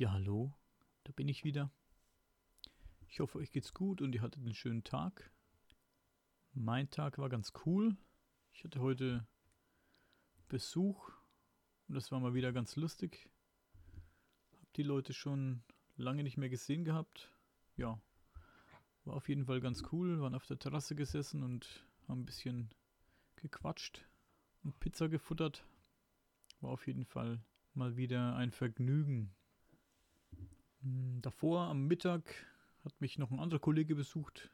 Ja, hallo, da bin ich wieder. Ich hoffe, euch geht's gut und ihr hattet einen schönen Tag. Mein Tag war ganz cool. Ich hatte heute Besuch und das war mal wieder ganz lustig. Hab die Leute schon lange nicht mehr gesehen gehabt. Ja, war auf jeden Fall ganz cool. Waren auf der Terrasse gesessen und haben ein bisschen gequatscht und Pizza gefuttert. War auf jeden Fall mal wieder ein Vergnügen. Hm, davor am Mittag hat mich noch ein anderer Kollege besucht,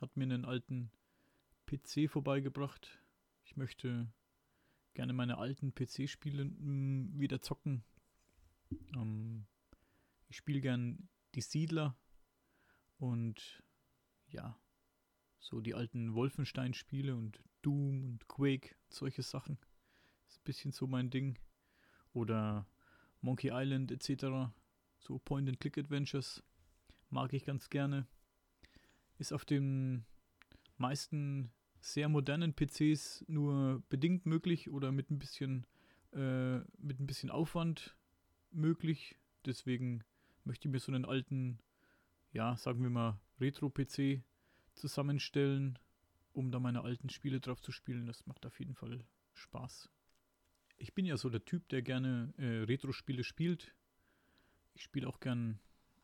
hat mir einen alten PC vorbeigebracht. Ich möchte gerne meine alten PC-Spiele hm, wieder zocken. Ähm, ich spiele gern die Siedler und ja, so die alten Wolfenstein-Spiele und Doom und Quake, solche Sachen. Ist ein bisschen so mein Ding. Oder Monkey Island etc. So Point-and-Click-Adventures mag ich ganz gerne. Ist auf den meisten sehr modernen PCs nur bedingt möglich oder mit ein bisschen äh, mit ein bisschen Aufwand möglich. Deswegen möchte ich mir so einen alten, ja, sagen wir mal, Retro-PC zusammenstellen, um da meine alten Spiele drauf zu spielen. Das macht auf jeden Fall Spaß. Ich bin ja so der Typ, der gerne äh, Retro-Spiele spielt. Ich spiele auch gern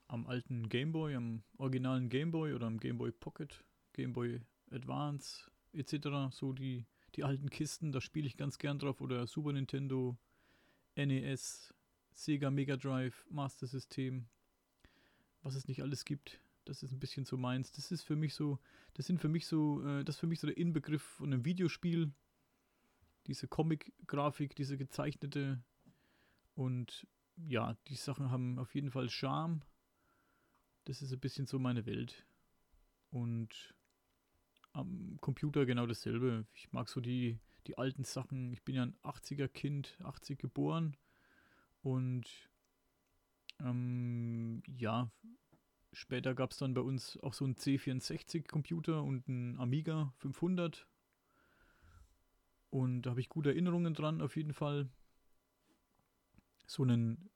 am alten Gameboy, am originalen Gameboy oder am Gameboy Pocket, Gameboy Advance etc. So die, die alten Kisten, da spiele ich ganz gern drauf. Oder Super Nintendo, NES, Sega Mega Drive, Master System, was es nicht alles gibt. Das ist ein bisschen so meins. Das ist für mich so, das sind für mich so, äh, das ist für mich so der Inbegriff von einem Videospiel. Diese Comic-Grafik, diese gezeichnete und ja, die Sachen haben auf jeden Fall Charme. Das ist ein bisschen so meine Welt. Und am Computer genau dasselbe. Ich mag so die, die alten Sachen. Ich bin ja ein 80er Kind, 80 geboren. Und ähm, ja, später gab es dann bei uns auch so einen C64-Computer und einen Amiga 500. Und da habe ich gute Erinnerungen dran, auf jeden Fall so einen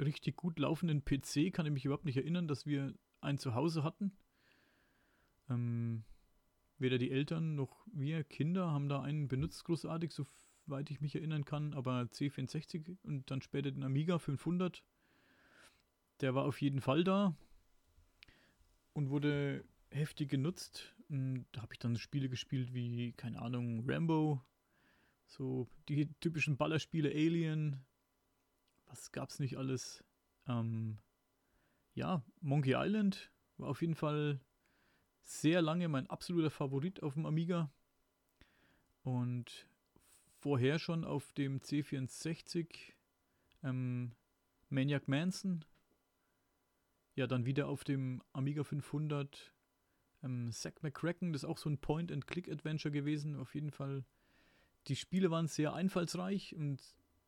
richtig gut laufenden PC kann ich mich überhaupt nicht erinnern, dass wir einen zu Hause hatten. Ähm, weder die Eltern noch wir Kinder haben da einen benutzt, großartig, soweit ich mich erinnern kann. Aber C64 und dann später den Amiga 500, der war auf jeden Fall da und wurde heftig genutzt. Und da habe ich dann Spiele gespielt wie, keine Ahnung, Rambo, so die typischen Ballerspiele Alien, was gab's nicht alles? Ähm, ja, Monkey Island war auf jeden Fall sehr lange mein absoluter Favorit auf dem Amiga. Und vorher schon auf dem C64 ähm, Maniac Manson. Ja, dann wieder auf dem Amiga 500 ähm, Zack McCracken. Das ist auch so ein Point-and-Click-Adventure gewesen. Auf jeden Fall. Die Spiele waren sehr einfallsreich und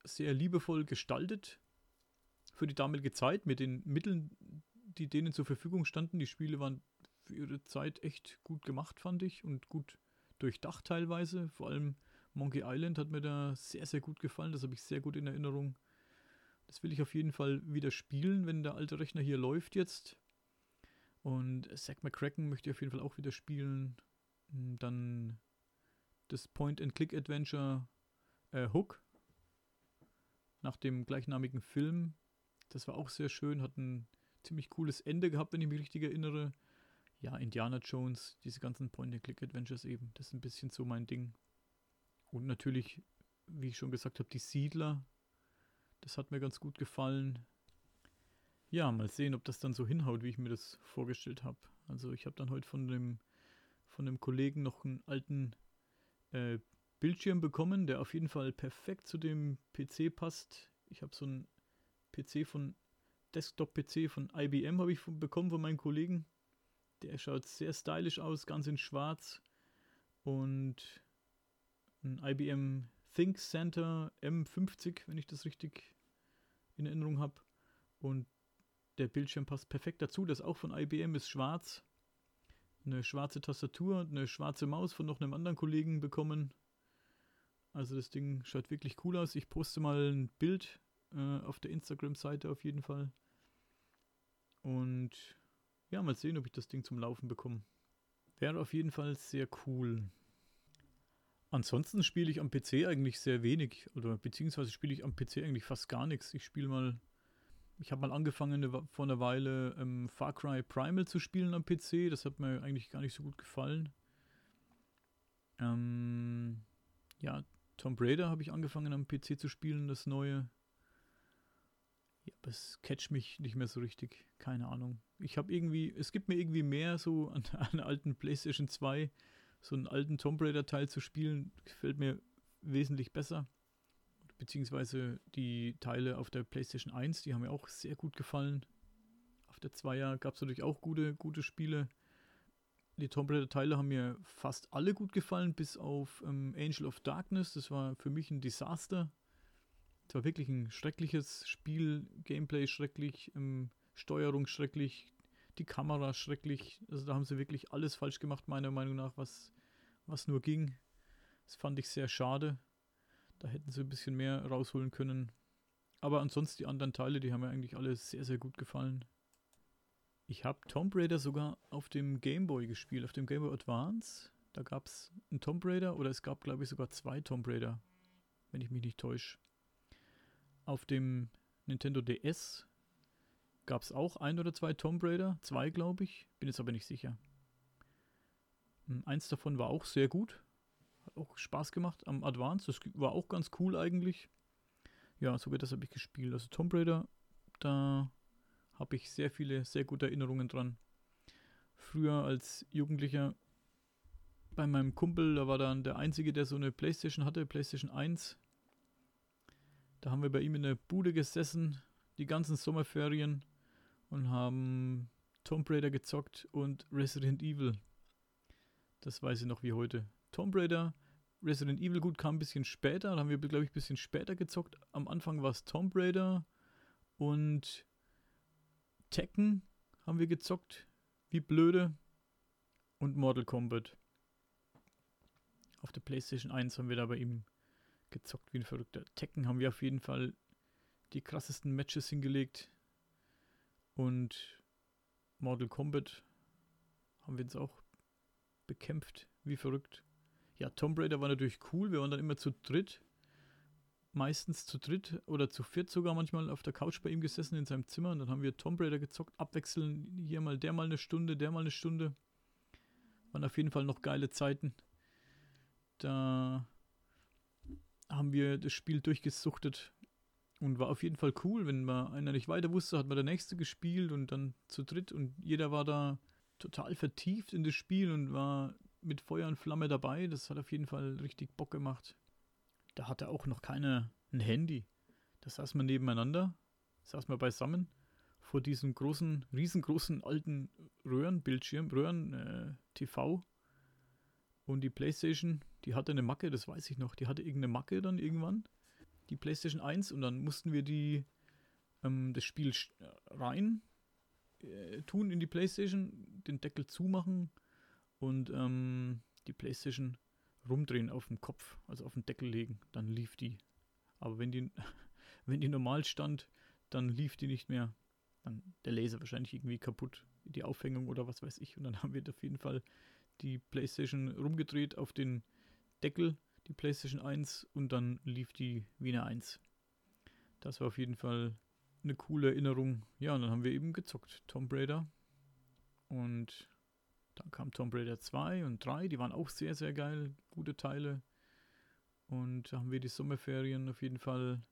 sehr liebevoll gestaltet für die damalige Zeit mit den Mitteln, die denen zur Verfügung standen. Die Spiele waren für ihre Zeit echt gut gemacht, fand ich, und gut durchdacht teilweise. Vor allem Monkey Island hat mir da sehr, sehr gut gefallen. Das habe ich sehr gut in Erinnerung. Das will ich auf jeden Fall wieder spielen, wenn der alte Rechner hier läuft jetzt. Und Zack McCracken möchte ich auf jeden Fall auch wieder spielen. Dann das Point-and-Click-Adventure äh, Hook nach dem gleichnamigen Film. Das war auch sehr schön, hat ein ziemlich cooles Ende gehabt, wenn ich mich richtig erinnere. Ja, Indiana Jones, diese ganzen Point-and-Click-Adventures eben, das ist ein bisschen so mein Ding. Und natürlich, wie ich schon gesagt habe, die Siedler, das hat mir ganz gut gefallen. Ja, mal sehen, ob das dann so hinhaut, wie ich mir das vorgestellt habe. Also ich habe dann heute von dem, von dem Kollegen noch einen alten äh, Bildschirm bekommen, der auf jeden Fall perfekt zu dem PC passt. Ich habe so einen PC von Desktop-PC von IBM habe ich bekommen von meinen Kollegen. Der schaut sehr stylisch aus, ganz in schwarz. Und ein IBM Think Center M50, wenn ich das richtig in Erinnerung habe. Und der Bildschirm passt perfekt dazu. Das auch von IBM ist schwarz. Eine schwarze Tastatur und eine schwarze Maus von noch einem anderen Kollegen bekommen. Also das Ding schaut wirklich cool aus. Ich poste mal ein Bild äh, auf der Instagram-Seite auf jeden Fall. Und ja, mal sehen, ob ich das Ding zum Laufen bekomme. Wäre auf jeden Fall sehr cool. Ansonsten spiele ich am PC eigentlich sehr wenig. Oder beziehungsweise spiele ich am PC eigentlich fast gar nichts. Ich spiele mal. Ich habe mal angefangen vor einer Weile ähm, Far Cry Primal zu spielen am PC. Das hat mir eigentlich gar nicht so gut gefallen. Ähm, ja, Tomb Raider habe ich angefangen am PC zu spielen, das neue. Ja, aber es catcht mich nicht mehr so richtig. Keine Ahnung. Ich habe irgendwie, es gibt mir irgendwie mehr so an, an alten PlayStation 2, so einen alten Tomb Raider Teil zu spielen, gefällt mir wesentlich besser. Beziehungsweise die Teile auf der PlayStation 1, die haben mir auch sehr gut gefallen. Auf der 2er gab es natürlich auch gute, gute Spiele. Die Tomb Raider Teile haben mir fast alle gut gefallen, bis auf ähm, Angel of Darkness. Das war für mich ein Desaster. Es war wirklich ein schreckliches Spiel, Gameplay schrecklich, ähm, Steuerung schrecklich, die Kamera schrecklich. Also da haben sie wirklich alles falsch gemacht, meiner Meinung nach, was, was nur ging. Das fand ich sehr schade. Da hätten sie ein bisschen mehr rausholen können. Aber ansonsten die anderen Teile, die haben mir eigentlich alle sehr, sehr gut gefallen. Ich habe Tomb Raider sogar auf dem Game Boy gespielt, auf dem Game Boy Advance. Da gab es einen Tomb Raider oder es gab, glaube ich, sogar zwei Tomb Raider, wenn ich mich nicht täusche. Auf dem Nintendo DS gab es auch ein oder zwei Tomb Raider, zwei glaube ich, bin jetzt aber nicht sicher. Hm, eins davon war auch sehr gut, hat auch Spaß gemacht am Advance, das war auch ganz cool eigentlich. Ja, sogar das habe ich gespielt. Also Tomb Raider, da habe ich sehr viele, sehr gute Erinnerungen dran. Früher als Jugendlicher bei meinem Kumpel, da war dann der Einzige, der so eine Playstation hatte, Playstation 1. Da haben wir bei ihm in der Bude gesessen, die ganzen Sommerferien und haben Tomb Raider gezockt und Resident Evil. Das weiß ich noch wie heute. Tomb Raider, Resident Evil gut kam ein bisschen später, da haben wir glaube ich ein bisschen später gezockt. Am Anfang war es Tomb Raider und Tekken haben wir gezockt, wie blöde und Mortal Kombat. Auf der PlayStation 1 haben wir da bei ihm gezockt wie ein verrückter. Tekken haben wir auf jeden Fall die krassesten Matches hingelegt. Und Mortal Kombat haben wir uns auch bekämpft, wie verrückt. Ja, Tomb Raider war natürlich cool. Wir waren dann immer zu dritt. Meistens zu dritt oder zu viert sogar manchmal auf der Couch bei ihm gesessen in seinem Zimmer. Und dann haben wir Tomb Raider gezockt, abwechselnd. Hier mal der mal eine Stunde, der mal eine Stunde. Waren auf jeden Fall noch geile Zeiten. Da haben wir das Spiel durchgesuchtet und war auf jeden Fall cool. Wenn man einer nicht weiter wusste, hat man der nächste gespielt und dann zu dritt und jeder war da total vertieft in das Spiel und war mit Feuer und Flamme dabei. Das hat auf jeden Fall richtig Bock gemacht. Da hatte auch noch keiner ein Handy. Da saß man nebeneinander, saß man beisammen vor diesem großen, riesengroßen alten Röhrenbildschirm, Röhren-TV. Äh, und die Playstation die hatte eine Macke, das weiß ich noch. Die hatte irgendeine Macke dann irgendwann, die PlayStation 1, und dann mussten wir die ähm, das Spiel rein äh, tun in die PlayStation, den Deckel zumachen und ähm, die PlayStation rumdrehen auf dem Kopf, also auf den Deckel legen, dann lief die. Aber wenn die, wenn die normal stand, dann lief die nicht mehr. Dann der Laser wahrscheinlich irgendwie kaputt, die Aufhängung oder was weiß ich. Und dann haben wir auf jeden Fall die PlayStation rumgedreht auf den Deckel, die PlayStation 1, und dann lief die Wiener 1. Das war auf jeden Fall eine coole Erinnerung. Ja, und dann haben wir eben gezockt. Tomb Raider. Und dann kam Tomb Raider 2 und 3. Die waren auch sehr, sehr geil. Gute Teile. Und da haben wir die Sommerferien auf jeden Fall,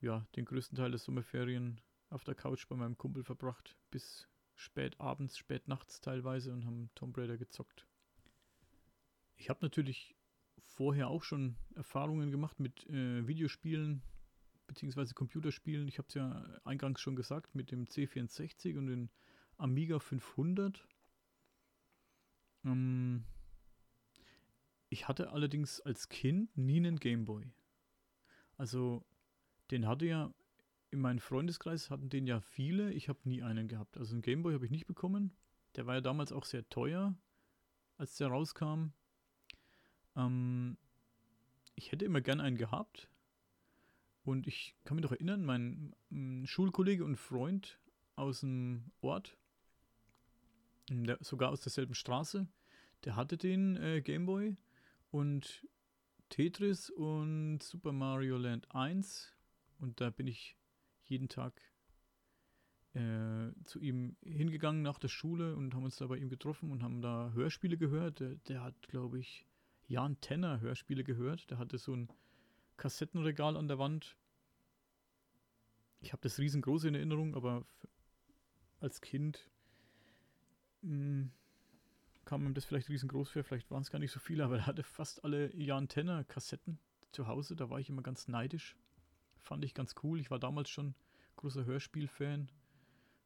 ja, den größten Teil der Sommerferien auf der Couch bei meinem Kumpel verbracht. Bis spät abends, spät nachts teilweise und haben Tomb Raider gezockt. Ich habe natürlich vorher auch schon Erfahrungen gemacht mit äh, Videospielen beziehungsweise Computerspielen. Ich habe es ja eingangs schon gesagt mit dem C64 und dem Amiga 500. Ähm, ich hatte allerdings als Kind nie einen Gameboy. Also den hatte ja in meinem Freundeskreis hatten den ja viele. Ich habe nie einen gehabt. Also einen Gameboy habe ich nicht bekommen. Der war ja damals auch sehr teuer, als der rauskam. Ähm, ich hätte immer gern einen gehabt. Und ich kann mich doch erinnern, mein Schulkollege und Freund aus dem Ort, der, sogar aus derselben Straße, der hatte den äh, Gameboy und Tetris und Super Mario Land 1 und da bin ich jeden Tag äh, zu ihm hingegangen nach der Schule und haben uns da bei ihm getroffen und haben da Hörspiele gehört. Der, der hat, glaube ich, Jan Tenner Hörspiele gehört. Der hatte so ein Kassettenregal an der Wand. Ich habe das riesengroß in Erinnerung, aber als Kind mh, hm, kam ihm das vielleicht riesengroß für. Vielleicht waren es gar nicht so viele, aber er hatte fast alle Jan Tenner Kassetten zu Hause. Da war ich immer ganz neidisch. Fand ich ganz cool. Ich war damals schon großer Hörspiel-Fan,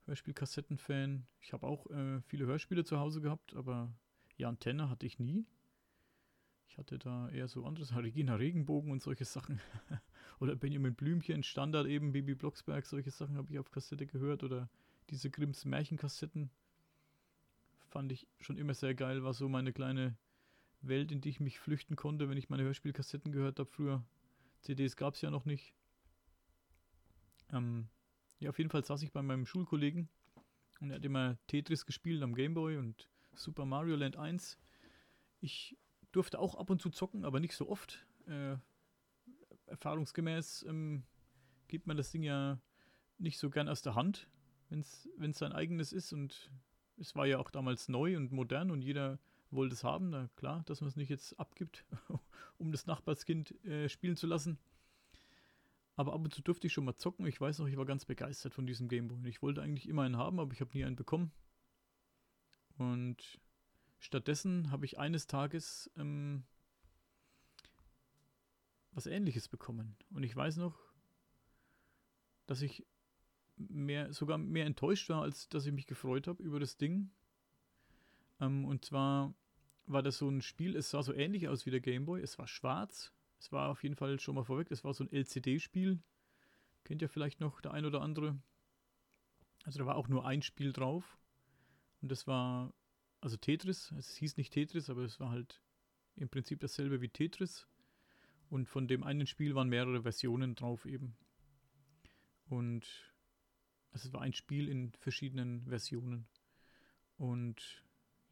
Hörspielkassetten-Fan. Ich habe auch äh, viele Hörspiele zu Hause gehabt, aber Jan Tenner hatte ich nie. Ich hatte da eher so anderes, Regina Regenbogen und solche Sachen. oder Benjamin Blümchen, Standard eben, Bibi Blocksberg, solche Sachen habe ich auf Kassette gehört. Oder diese Grimms Märchenkassetten. Fand ich schon immer sehr geil, war so meine kleine Welt, in die ich mich flüchten konnte, wenn ich meine Hörspielkassetten gehört habe früher. CDs gab es ja noch nicht. Ähm, ja, auf jeden Fall saß ich bei meinem Schulkollegen und er hat immer Tetris gespielt am Gameboy und Super Mario Land 1. Ich durfte auch ab und zu zocken, aber nicht so oft. Äh, erfahrungsgemäß ähm, gibt man das Ding ja nicht so gern aus der Hand, wenn es sein eigenes ist. Und es war ja auch damals neu und modern und jeder wollte es haben. Na klar, dass man es nicht jetzt abgibt, um das Nachbarskind äh, spielen zu lassen. Aber ab und zu durfte ich schon mal zocken. Ich weiß noch, ich war ganz begeistert von diesem Gameboy. Ich wollte eigentlich immer einen haben, aber ich habe nie einen bekommen. Und stattdessen habe ich eines Tages ähm, was ähnliches bekommen. Und ich weiß noch, dass ich mehr, sogar mehr enttäuscht war, als dass ich mich gefreut habe über das Ding. Ähm, und zwar war das so ein Spiel, es sah so ähnlich aus wie der Gameboy. Es war schwarz, es war auf jeden Fall schon mal vorweg, es war so ein LCD-Spiel. Kennt ihr vielleicht noch der ein oder andere. Also da war auch nur ein Spiel drauf. Und das war, also Tetris. Es hieß nicht Tetris, aber es war halt im Prinzip dasselbe wie Tetris. Und von dem einen Spiel waren mehrere Versionen drauf eben. Und also es war ein Spiel in verschiedenen Versionen. Und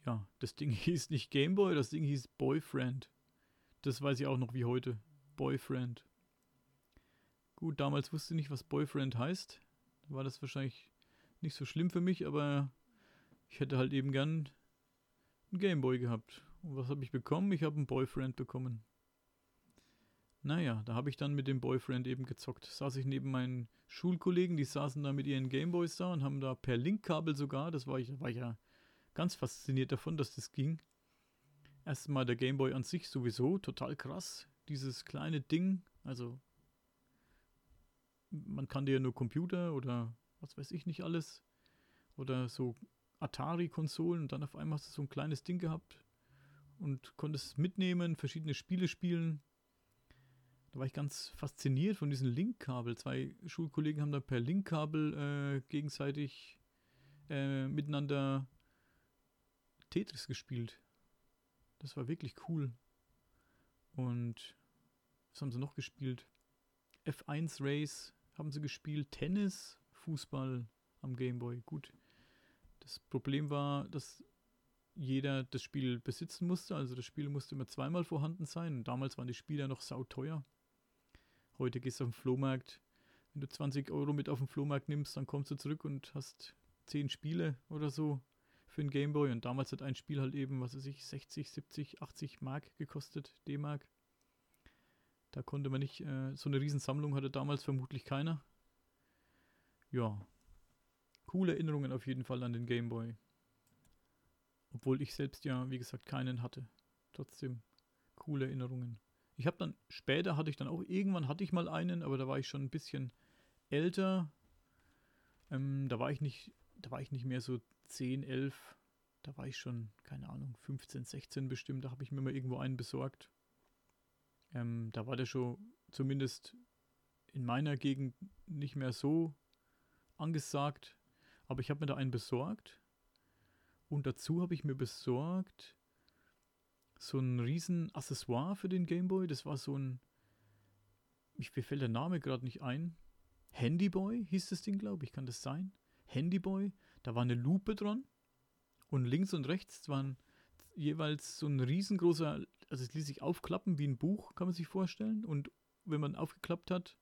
ja, das Ding hieß nicht Gameboy, das Ding hieß Boyfriend. Das weiß ich auch noch wie heute. Boyfriend. Gut, damals wusste ich nicht, was Boyfriend heißt. War das wahrscheinlich nicht so schlimm für mich, aber ich hätte halt eben gern einen Gameboy gehabt. Und was habe ich bekommen? Ich habe einen Boyfriend bekommen. Naja, da habe ich dann mit dem Boyfriend eben gezockt. Saß ich neben meinen Schulkollegen, die saßen da mit ihren Gameboys da und haben da per Linkkabel sogar, das war ich, war ich ja ganz fasziniert davon, dass das ging, Erstmal der Gameboy an sich sowieso total krass. Dieses kleine Ding, also man kann dir nur Computer oder was weiß ich nicht alles oder so Atari-Konsolen und dann auf einmal hast du so ein kleines Ding gehabt und konntest mitnehmen, verschiedene Spiele spielen. Da war ich ganz fasziniert von diesem Linkkabel. Zwei Schulkollegen haben da per Linkkabel äh, gegenseitig äh, miteinander Tetris gespielt. Das war wirklich cool. Und was haben sie noch gespielt? F1 Race haben sie gespielt, Tennis, Fußball am Gameboy. Gut. Das Problem war, dass jeder das Spiel besitzen musste. Also das Spiel musste immer zweimal vorhanden sein. Und damals waren die Spieler noch sauteuer. Heute gehst du auf den Flohmarkt. Wenn du 20 Euro mit auf den Flohmarkt nimmst, dann kommst du zurück und hast 10 Spiele oder so für einen Gameboy und damals hat ein Spiel halt eben, was weiß ich, 60, 70, 80 Mark gekostet, D-Mark. Da konnte man nicht, äh, so eine Riesensammlung hatte damals vermutlich keiner. Ja, coole Erinnerungen auf jeden Fall an den Gameboy. Obwohl ich selbst ja, wie gesagt, keinen hatte. Trotzdem coole Erinnerungen. Ich habe dann, später hatte ich dann auch, irgendwann hatte ich mal einen, aber da war ich schon ein bisschen älter. Ähm, da war ich nicht, da war ich nicht mehr so 10, 11, da war ich schon, keine Ahnung, 15, 16 bestimmt, da habe ich mir mal irgendwo einen besorgt. Ähm, da war der schon zumindest in meiner Gegend nicht mehr so angesagt, aber ich habe mir da einen besorgt. Und dazu habe ich mir besorgt so ein riesen Accessoire für den Gameboy. Das war so ein, ich, mir fällt der Name gerade nicht ein. Handyboy hieß das Ding, glaube ich, kann das sein? Handyboy, da war eine Lupe dran und links und rechts waren jeweils so ein riesengroßer, also es ließ sich aufklappen wie ein Buch, kann man sich vorstellen. Und wenn man aufgeklappt hat,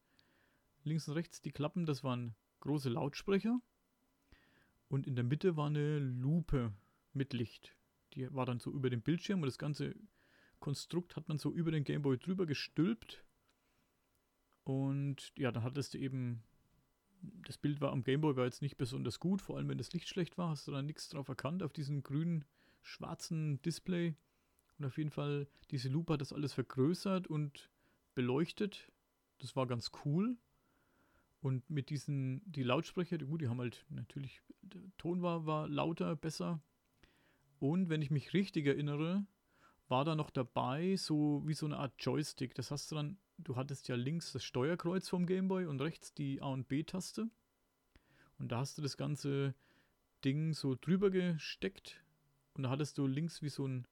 links und rechts die Klappen, das waren große Lautsprecher. Und in der Mitte war eine Lupe mit Licht. Die war dann so über dem Bildschirm und das ganze Konstrukt hat man so über den Gameboy drüber gestülpt. Und ja, dann hattest du eben, das Bild war am Gameboy war jetzt nicht besonders gut, vor allem wenn das Licht schlecht war, hast du dann nichts drauf erkannt auf diesem grünen, schwarzen Display. Und auf jeden Fall, diese Lupe hat das alles vergrößert und beleuchtet. Das war ganz cool. Und mit diesen, die Lautsprecher, die, gut, die haben halt natürlich, der Ton war, war lauter, besser. Und wenn ich mich richtig erinnere, war da noch dabei so wie so eine Art Joystick. Das hast du dann, du hattest ja links das Steuerkreuz vom Gameboy und rechts die A und B-Taste. Und da hast du das ganze Ding so drüber gesteckt. Und da hattest du links wie so ein,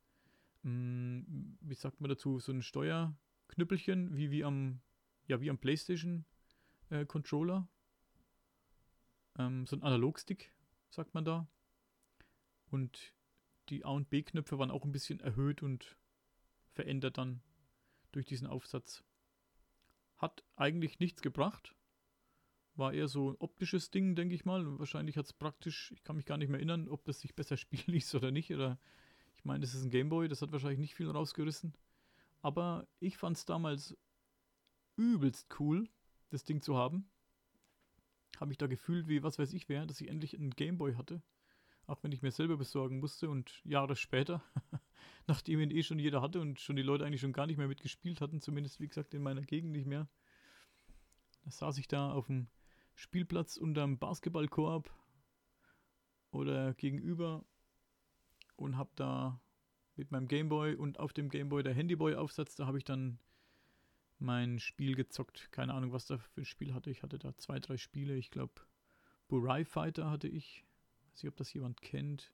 mh, mm, wie sagt man dazu, so ein Steuerknüppelchen, wie, wie am, ja, wie am PlayStation äh, Controller. Ähm, so ein Analogstick, sagt man da. Und die A- und B-Knöpfe waren auch ein bisschen erhöht und verändert dann durch diesen Aufsatz. Hat eigentlich nichts gebracht. War eher so ein optisches Ding, denke ich mal. wahrscheinlich hat es praktisch, ich kann mich gar nicht mehr erinnern, ob das sich besser spielen ließ oder nicht. Oder ich meine, das ist ein Gameboy, das hat wahrscheinlich nicht viel rausgerissen. Aber ich fand es damals übelst cool, das Ding zu haben. Habe mich da gefühlt wie was weiß ich wer, dass ich endlich einen Gameboy hatte. Auch wenn ich mir selber besorgen musste und Jahre später, nachdem ihn eh schon jeder hatte und schon die Leute eigentlich schon gar nicht mehr mitgespielt hatten, zumindest wie gesagt in meiner Gegend nicht mehr. Da saß ich da auf dem Spielplatz unterm Basketballkorb oder gegenüber und hab da mit meinem Gameboy und auf dem Gameboy der Handyboy-Aufsatz, da habe ich dann mein Spiel gezockt. Keine Ahnung, was da für ein Spiel hatte. Ich hatte da zwei, drei Spiele. Ich glaube, Burai Fighter hatte ich. Weiß nicht, ob das jemand kennt.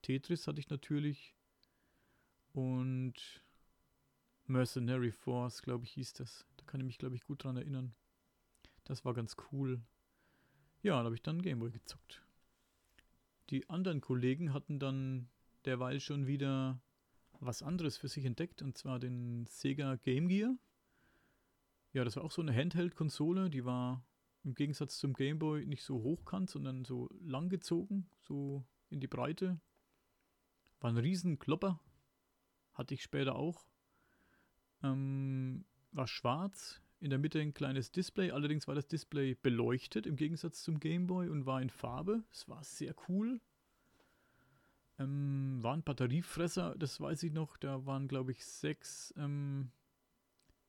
Tetris hatte ich natürlich. Und Mercenary Force, glaube ich, hieß das. Da kann ich mich, glaube ich, gut dran erinnern. Das war ganz cool. Ja, da habe ich dann Gameboy gezockt. Die anderen Kollegen hatten dann derweil schon wieder was anderes für sich entdeckt, und zwar den Sega Game Gear. Ja, das war auch so eine Handheld-Konsole, die war im Gegensatz zum Gameboy nicht so hochkant, sondern so langgezogen, so in die Breite. War ein riesen Klopper. Hatte ich später auch. Ähm, war schwarz, in der Mitte ein kleines Display. Allerdings war das Display beleuchtet im Gegensatz zum Gameboy und war in Farbe. Es war sehr cool. Ähm, war ein Batteriefresser, das weiß ich noch. Da waren, glaube ich, sechs ähm,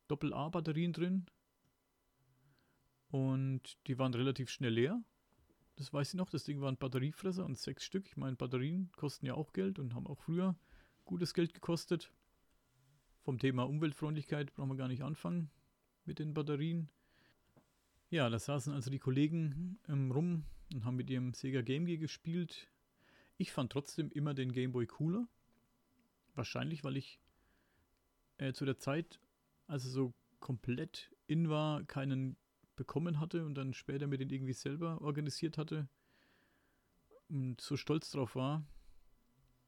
Doppel-A-Batterien drin. Und die waren relativ schnell leer. Das weiß ich noch. Das Ding war ein Batteriefresser und sechs Stück. Ich meine, Batterien kosten ja auch Geld und haben auch früher gutes Geld gekostet. Vom Thema Umweltfreundlichkeit brauchen wir gar nicht anfangen mit den Batterien. Ja, da saßen also die Kollegen ähm, rum und haben mit ihrem Sega Game Gear gespielt. Ich fand trotzdem immer den Game Boy cooler. Wahrscheinlich, weil ich äh, zu der Zeit als er so komplett in war, keinen bekommen hatte und dann später mir den irgendwie selber organisiert hatte und so stolz drauf war,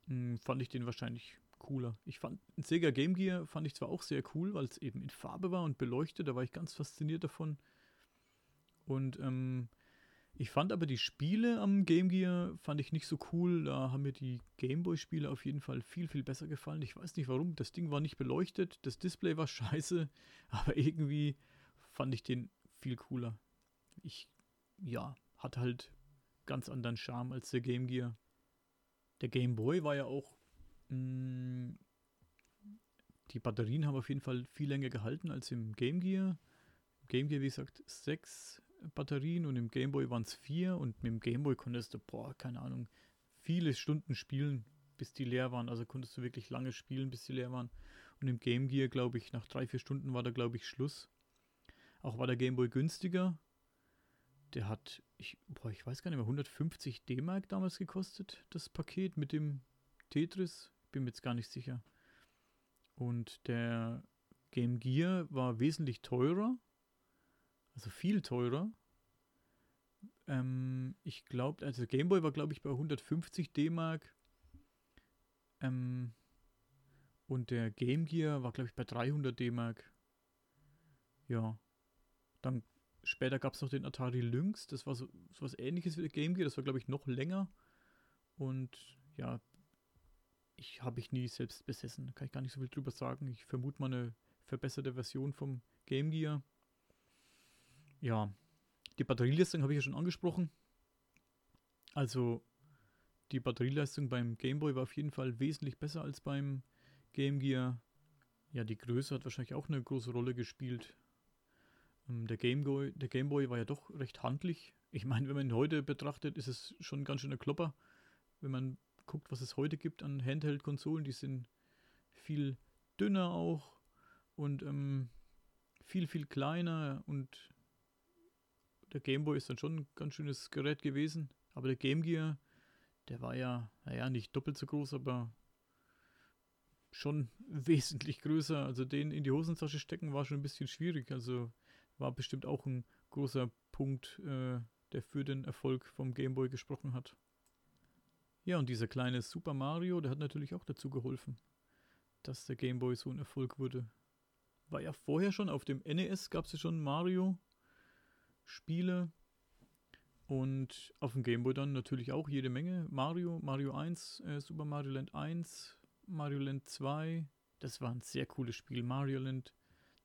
hm, fand ich den wahrscheinlich cooler. Ich fand Sega Game Gear fand ich zwar auch sehr cool, weil es eben in Farbe war und beleuchtet, da war ich ganz fasziniert davon. Und ähm, ich fand aber die Spiele am Game Gear fand ich nicht so cool. Da haben mir die Gameboy-Spiele auf jeden Fall viel, viel besser gefallen. Ich weiß nicht warum. Das Ding war nicht beleuchtet, das Display war scheiße, aber irgendwie fand ich den viel cooler. Ich, ja, hat halt ganz anderen Charme als der Game Gear. Der Game Boy war ja auch. Mm, die Batterien haben auf jeden Fall viel länger gehalten als im Game Gear. Im Game Gear, wie gesagt, sechs Batterien und im Gameboy waren es vier und mit dem Gameboy konntest du, boah, keine Ahnung, viele Stunden spielen, bis die leer waren. Also konntest du wirklich lange spielen, bis die leer waren. Und im Game Gear, glaube ich, nach drei, vier Stunden war da, glaube ich, Schluss. Auch war der Gameboy günstiger. Der hat, ich, boah, ich weiß gar nicht mehr, 150 D-Mark damals gekostet, das Paket mit dem Tetris. Bin mir jetzt gar nicht sicher. Und der Game Gear war wesentlich teurer also viel teurer. Ähm, ich glaube, also Gameboy war, glaube ich, bei 150 D-Mark. Ähm, und der Game Gear war, glaube ich, bei 300 D-Mark. Ja. Dann später gab es noch den Atari Lynx. Das war so, so was ähnliches wie der Game Gear. Das war, glaube ich, noch länger. Und ja, ich habe ich nie selbst besessen. Kann ich gar nicht so viel drüber sagen. Ich vermute mal eine verbesserte Version vom Game Gear. Ja, die Batterieleistung habe ich ja schon angesprochen. Also die Batterieleistung beim Game Boy war auf jeden Fall wesentlich besser als beim Game Gear. Ja, die Größe hat wahrscheinlich auch eine große Rolle gespielt. Ähm, der, Game Boy, der Game Boy war ja doch recht handlich. Ich meine, wenn man ihn heute betrachtet, ist es schon ganz schön ein Klopper. Wenn man guckt, was es heute gibt an Handheld-Konsolen, die sind viel dünner auch und ähm, viel, viel kleiner und der Game Boy ist dann schon ein ganz schönes Gerät gewesen. Aber der Game Gear, der war ja, naja, nicht doppelt so groß, aber schon wesentlich größer. Also den in die Hosentasche stecken war schon ein bisschen schwierig. Also war bestimmt auch ein großer Punkt, äh, der für den Erfolg vom Game Boy gesprochen hat. Ja, und dieser kleine Super Mario, der hat natürlich auch dazu geholfen, dass der Game Boy so ein Erfolg wurde. War ja vorher schon auf dem NES gab es ja schon Mario Spiele und auf dem Game Boy dann natürlich auch jede Menge. Mario, Mario 1, äh, Super Mario Land 1, Mario Land 2. Das war ein sehr cooles Spiel. Mario Land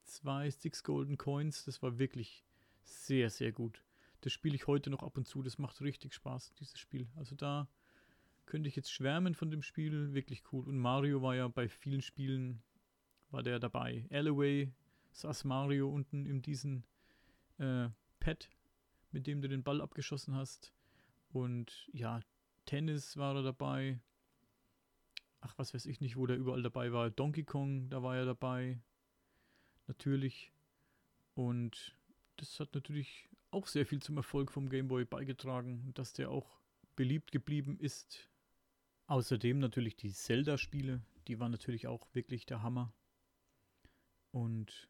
2, Six Golden Coins, das war wirklich sehr, sehr gut. Das spiele ich heute noch ab und zu. Das macht richtig Spaß, dieses Spiel. Also da könnte ich jetzt schwärmen von dem Spiel. Wirklich cool. Und Mario war ja bei vielen Spielen, war der dabei. Alloway saß Mario unten in diesen äh, Pad, mit dem du den Ball abgeschossen hast. Und ja, Tennis war er dabei. Ach, was weiß ich nicht, wo der überall dabei war. Donkey Kong, da war er dabei. Natürlich. Und das hat natürlich auch sehr viel zum Erfolg vom Game Boy beigetragen, dass der auch beliebt geblieben ist. Außerdem natürlich die Zelda-Spiele, die waren natürlich auch wirklich der Hammer. Und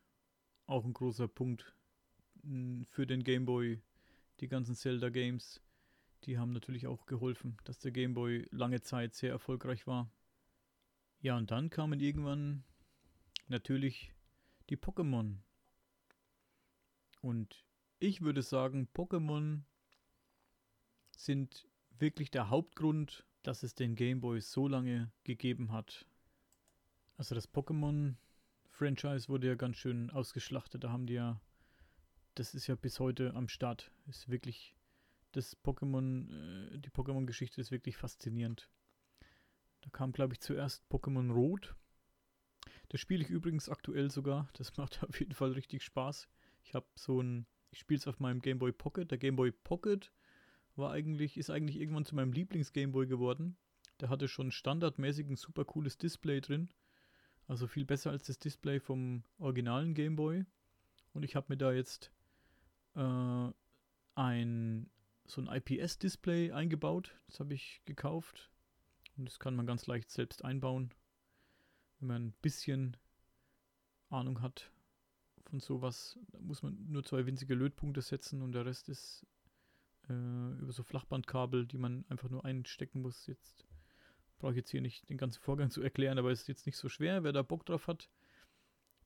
auch ein großer Punkt für den Game Boy, die ganzen Zelda-Games, die haben natürlich auch geholfen, dass der Game Boy lange Zeit sehr erfolgreich war. Ja, und dann kamen irgendwann natürlich die Pokémon. Und ich würde sagen, Pokémon sind wirklich der Hauptgrund, dass es den Game Boy so lange gegeben hat. Also das Pokémon-Franchise wurde ja ganz schön ausgeschlachtet. Da haben die ja das ist ja bis heute am Start. Ist wirklich das Pokémon, äh, die Pokémon-Geschichte ist wirklich faszinierend. Da kam, glaube ich, zuerst Pokémon Rot. Das spiele ich übrigens aktuell sogar. Das macht auf jeden Fall richtig Spaß. Ich habe so ein, ich spiele es auf meinem Game Boy Pocket. Der Game Boy Pocket war eigentlich, ist eigentlich irgendwann zu meinem Lieblings-Game Boy geworden. Der hatte schon standardmäßig ein super cooles Display drin. Also viel besser als das Display vom originalen Game Boy. Und ich habe mir da jetzt äh, ein so ein IPS-Display eingebaut. Das habe ich gekauft. Und das kann man ganz leicht selbst einbauen, wenn man ein bisschen Ahnung hat von sowas. Muss man nur zwei winzige Lötpunkte setzen und der Rest ist äh, über so Flachbandkabel, die man einfach nur einstecken muss. Jetzt brauche ich jetzt hier nicht den ganzen Vorgang zu erklären, aber es ist jetzt nicht so schwer. Wer da Bock drauf hat,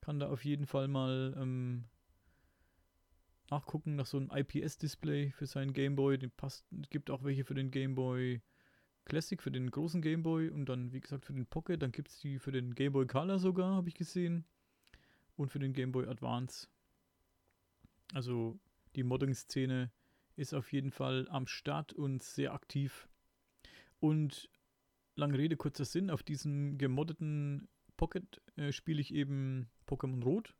kann da auf jeden Fall mal ähm, nachgucken nach so einem IPS-Display für seinen Gameboy. Den passt, gibt auch welche für den Gameboy Classic, für den großen Gameboy und dann, wie gesagt, für den Pocket. Dann gibt es die für den Gameboy Color sogar, habe ich gesehen. Und für den Gameboy Advance. Also die Modding-Szene ist auf jeden Fall am Start und sehr aktiv. Und lange Rede, kurzer Sinn, auf diesem gemoddeten Pocket äh, spiele ich eben Pokémon Rot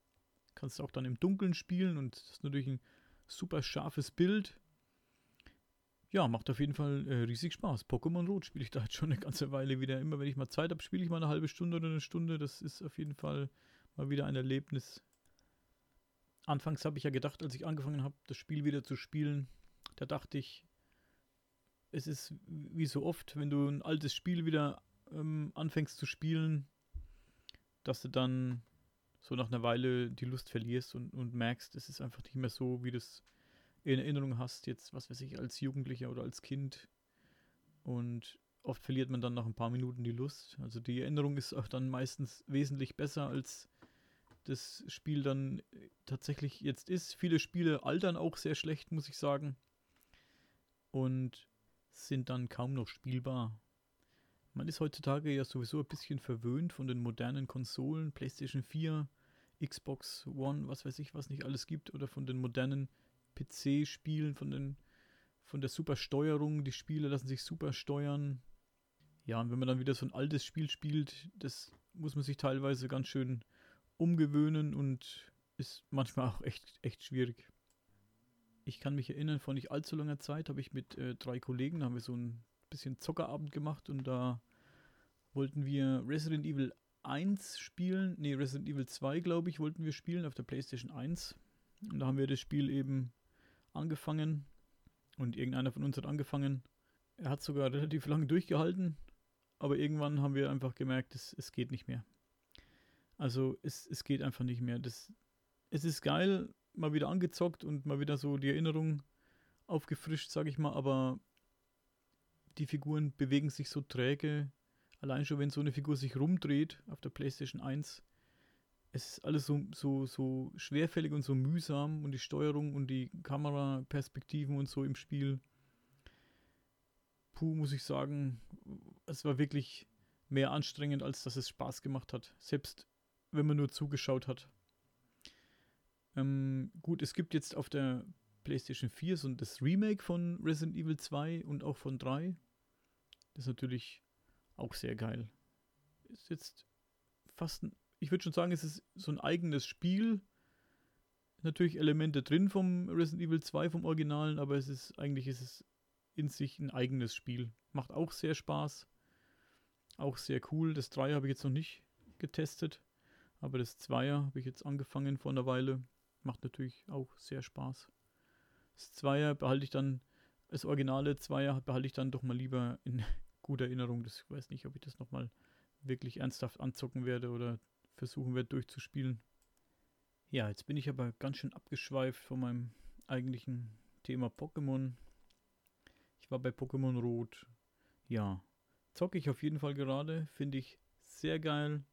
Kannst du auch dann im Dunkeln spielen und das ist natürlich ein super scharfes Bild. Ja, macht auf jeden Fall äh, riesig Spaß. Pokémon Rot spiele ich da jetzt schon eine ganze Weile wieder. Immer wenn ich mal Zeit habe, spiele ich mal eine halbe Stunde oder eine Stunde. Das ist auf jeden Fall mal wieder ein Erlebnis. Anfangs habe ich ja gedacht, als ich angefangen habe, das Spiel wieder zu spielen, da dachte ich, es ist wie so oft, wenn du ein altes Spiel wieder ähm, anfängst zu spielen, dass du dann so nach einer Weile die Lust verlierst und, und merkst, es ist einfach nicht mehr so, wie du es in Erinnerung hast, jetzt, was weiß ich, als Jugendlicher oder als Kind. Und oft verliert man dann nach ein paar Minuten die Lust. Also die Erinnerung ist auch dann meistens wesentlich besser, als das Spiel dann tatsächlich jetzt ist. Viele Spiele altern auch sehr schlecht, muss ich sagen. Und sind dann kaum noch spielbar. Man ist heutzutage ja sowieso ein bisschen verwöhnt von den modernen Konsolen, PlayStation 4, Xbox One, was weiß ich, was nicht alles gibt, oder von den modernen PC-Spielen, von den von der super Steuerung. Die Spiele lassen sich super steuern. Ja, und wenn man dann wieder so ein altes Spiel spielt, das muss man sich teilweise ganz schön umgewöhnen und ist manchmal auch echt, echt schwierig. Ich kann mich erinnern, vor nicht allzu langer Zeit habe ich mit äh, drei Kollegen, haben wir so ein bisschen Zockerabend gemacht und da wollten wir Resident Evil 1 spielen, nee, Resident Evil 2, glaube ich, wollten wir spielen auf der PlayStation 1. Und da haben wir das Spiel eben angefangen und irgendeiner von uns hat angefangen. Er hat sogar relativ lange durchgehalten, aber irgendwann haben wir einfach gemerkt, es, es geht nicht mehr. Also es, es geht einfach nicht mehr. Das, es ist geil, mal wieder angezockt und mal wieder so die Erinnerung aufgefrischt, sage ich mal, aber die Figuren bewegen sich so träge. Allein schon, wenn so eine Figur sich rumdreht auf der PlayStation 1, es ist alles so, so, so schwerfällig und so mühsam und die Steuerung und die Kameraperspektiven und so im Spiel. Puh, muss ich sagen, es war wirklich mehr anstrengend, als dass es Spaß gemacht hat. Selbst wenn man nur zugeschaut hat. Ähm, gut, es gibt jetzt auf der PlayStation 4 so das Remake von Resident Evil 2 und auch von 3. Das ist natürlich auch sehr geil. Ist jetzt fast ein ich würde schon sagen, es ist so ein eigenes Spiel. Natürlich Elemente drin vom Resident Evil 2 vom Originalen, aber es ist eigentlich ist es in sich ein eigenes Spiel. Macht auch sehr Spaß. Auch sehr cool. Das 3 habe ich jetzt noch nicht getestet, aber das 2er habe ich jetzt angefangen vor einer Weile. Macht natürlich auch sehr Spaß. Das 2er behalte ich dann, das originale 2er behalte ich dann doch mal lieber in guter Erinnerung. Das ich weiß nicht, ob ich das nochmal wirklich ernsthaft anzocken werde oder versuchen werde durchzuspielen. Ja, jetzt bin ich aber ganz schön abgeschweift von meinem eigentlichen Thema Pokémon. Ich war bei Pokémon Rot. Ja, zocke ich auf jeden Fall gerade. Finde ich sehr geil.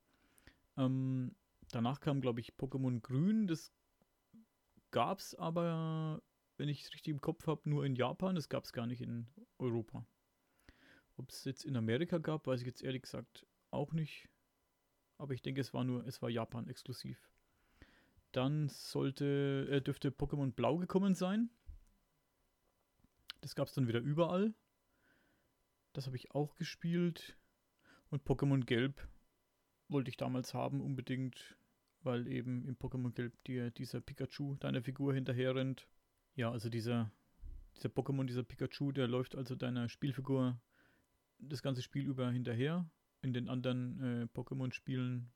Ähm, danach kam, glaube ich, Pokémon Grün. Das gab es aber, wenn ich es richtig im Kopf habe, nur in Japan. Das gab es gar nicht in Europa. Ob es jetzt in Amerika gab, weiß ich jetzt ehrlich gesagt auch nicht. Aber ich denke, es war nur, es war Japan exklusiv. Dann sollte, äh, dürfte Pokémon Blau gekommen sein. Das gab es dann wieder überall. Das habe ich auch gespielt. Und Pokémon Gelb wollte ich damals haben, unbedingt, weil eben im Pokémon Gelb dir dieser Pikachu deiner Figur hinterher rennt. Ja, also dieser, dieser Pokémon, dieser Pikachu, der läuft also deiner Spielfigur das ganze Spiel über hinterher in den anderen äh, Pokémon-Spielen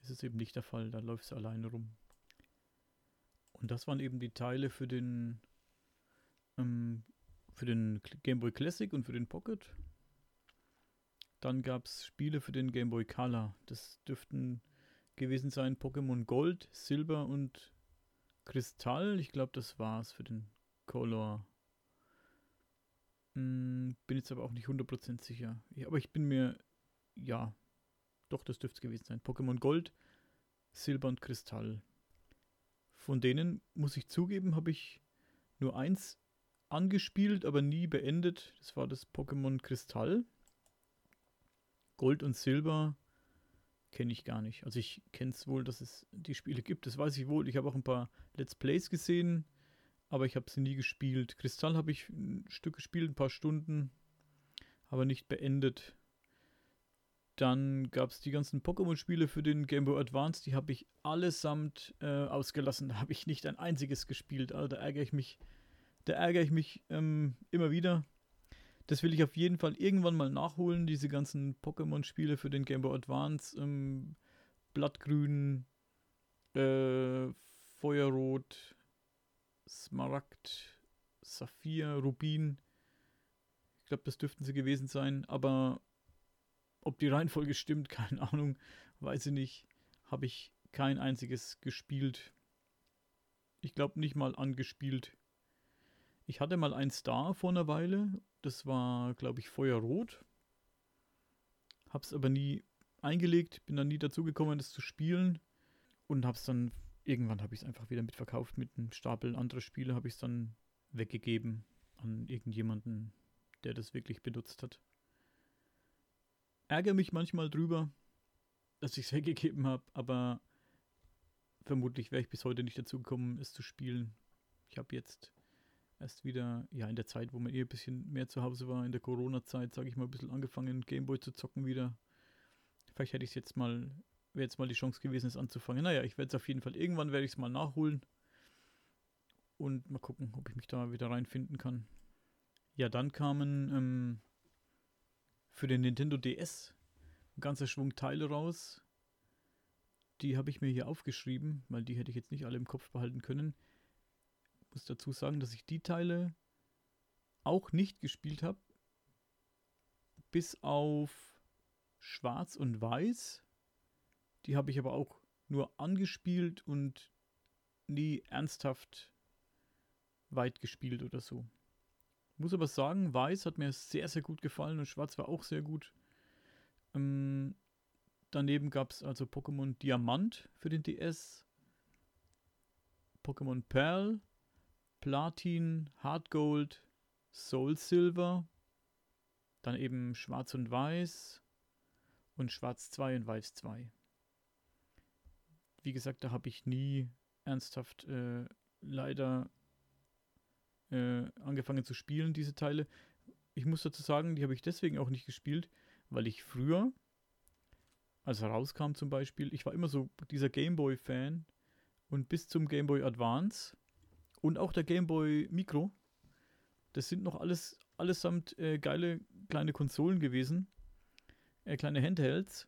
ist es eben nicht der Fall, da läuft es alleine rum. Und das waren eben die Teile für den ähm, für den Game Boy Classic und für den Pocket. Dann gab es Spiele für den Game Boy Color. Das dürften gewesen sein Pokémon Gold, Silber und Kristall. Ich glaube, das war es für den Color. Hm, bin jetzt aber auch nicht 100% sicher. Ja, aber ich bin mir ja, doch, das dürfte es gewesen sein. Pokémon Gold, Silber und Kristall. Von denen, muss ich zugeben, habe ich nur eins angespielt, aber nie beendet. Das war das Pokémon Kristall. Gold und Silber kenne ich gar nicht. Also ich kenne es wohl, dass es die Spiele gibt. Das weiß ich wohl. Ich habe auch ein paar Let's Plays gesehen, aber ich habe sie nie gespielt. Kristall habe ich ein Stück gespielt, ein paar Stunden, aber nicht beendet. Dann gab es die ganzen Pokémon-Spiele für den Game Boy Advance, die habe ich allesamt äh, ausgelassen. Da habe ich nicht ein einziges gespielt. Also da ärgere ich mich, da ärgere ich mich ähm, immer wieder. Das will ich auf jeden Fall irgendwann mal nachholen, diese ganzen Pokémon-Spiele für den Game Boy Advance. Ähm, Blattgrün, äh, Feuerrot, Smaragd, Saphir, Rubin. Ich glaube, das dürften sie gewesen sein. Aber ob die Reihenfolge stimmt, keine Ahnung, weiß ich nicht. Habe ich kein einziges gespielt. Ich glaube nicht mal angespielt. Ich hatte mal ein Star vor einer Weile. Das war, glaube ich, Feuerrot. Hab's aber nie eingelegt, bin dann nie dazu gekommen, das zu spielen. Und hab's dann, irgendwann habe ich es einfach wieder mitverkauft mit einem Stapel anderer Spiele, habe ich es dann weggegeben an irgendjemanden, der das wirklich benutzt hat. Ärgere mich manchmal drüber, dass ich es weggegeben habe, aber vermutlich wäre ich bis heute nicht dazu gekommen, es zu spielen. Ich habe jetzt erst wieder, ja, in der Zeit, wo man eh ein bisschen mehr zu Hause war, in der Corona-Zeit, sage ich mal, ein bisschen angefangen, Gameboy zu zocken wieder. Vielleicht hätte ich es jetzt mal, wäre jetzt mal die Chance gewesen, es anzufangen. Naja, ich werde es auf jeden Fall, irgendwann werde ich es mal nachholen und mal gucken, ob ich mich da wieder reinfinden kann. Ja, dann kamen ähm, für den Nintendo DS ein ganzer Schwung Teile raus. Die habe ich mir hier aufgeschrieben, weil die hätte ich jetzt nicht alle im Kopf behalten können. Ich muss dazu sagen, dass ich die Teile auch nicht gespielt habe. Bis auf Schwarz und Weiß. Die habe ich aber auch nur angespielt und nie ernsthaft weit gespielt oder so. Muss aber sagen, Weiß hat mir sehr, sehr gut gefallen und Schwarz war auch sehr gut. Ähm, daneben gab es also Pokémon Diamant für den DS, Pokémon Pearl, Platin, Hard Gold, Soul Silver, dann eben Schwarz und Weiß und Schwarz 2 und Weiß 2. Wie gesagt, da habe ich nie ernsthaft äh, leider äh, angefangen zu spielen, diese Teile. Ich muss dazu sagen, die habe ich deswegen auch nicht gespielt, weil ich früher, als rauskam zum Beispiel, ich war immer so dieser Gameboy-Fan und bis zum Gameboy Advance und auch der Gameboy Micro, das sind noch alles allesamt äh, geile kleine Konsolen gewesen, äh, kleine Handhelds.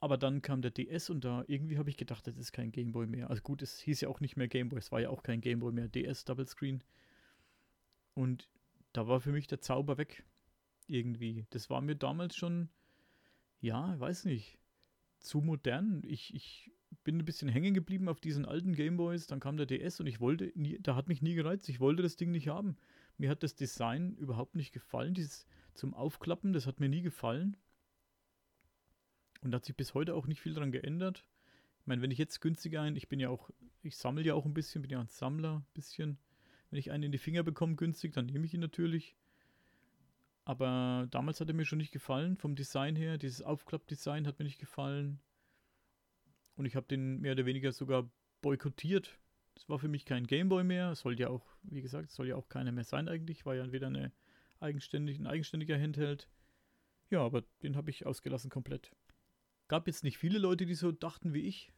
Aber dann kam der DS und da irgendwie habe ich gedacht, das ist kein Gameboy mehr. Also gut, es hieß ja auch nicht mehr Gameboy, es war ja auch kein Gameboy mehr, DS Double Screen. Und da war für mich der Zauber weg. Irgendwie. Das war mir damals schon, ja, weiß nicht, zu modern. Ich, ich bin ein bisschen hängen geblieben auf diesen alten Gameboys. Dann kam der DS und ich wollte, nie, da hat mich nie gereizt. Ich wollte das Ding nicht haben. Mir hat das Design überhaupt nicht gefallen. Dieses zum Aufklappen, das hat mir nie gefallen. Und da hat sich bis heute auch nicht viel dran geändert. Ich meine, wenn ich jetzt günstig ein, ich bin ja auch, ich sammle ja auch ein bisschen, bin ja ein Sammler ein bisschen. Wenn ich einen in die Finger bekomme günstig, dann nehme ich ihn natürlich. Aber damals hat er mir schon nicht gefallen, vom Design her. Dieses Aufklappdesign hat mir nicht gefallen. Und ich habe den mehr oder weniger sogar boykottiert. Das war für mich kein Gameboy mehr. Es soll ja auch, wie gesagt, soll ja auch keiner mehr sein eigentlich. War ja wieder eine eigenständig, ein eigenständiger Handheld. Ja, aber den habe ich ausgelassen komplett. Gab jetzt nicht viele Leute, die so dachten wie ich.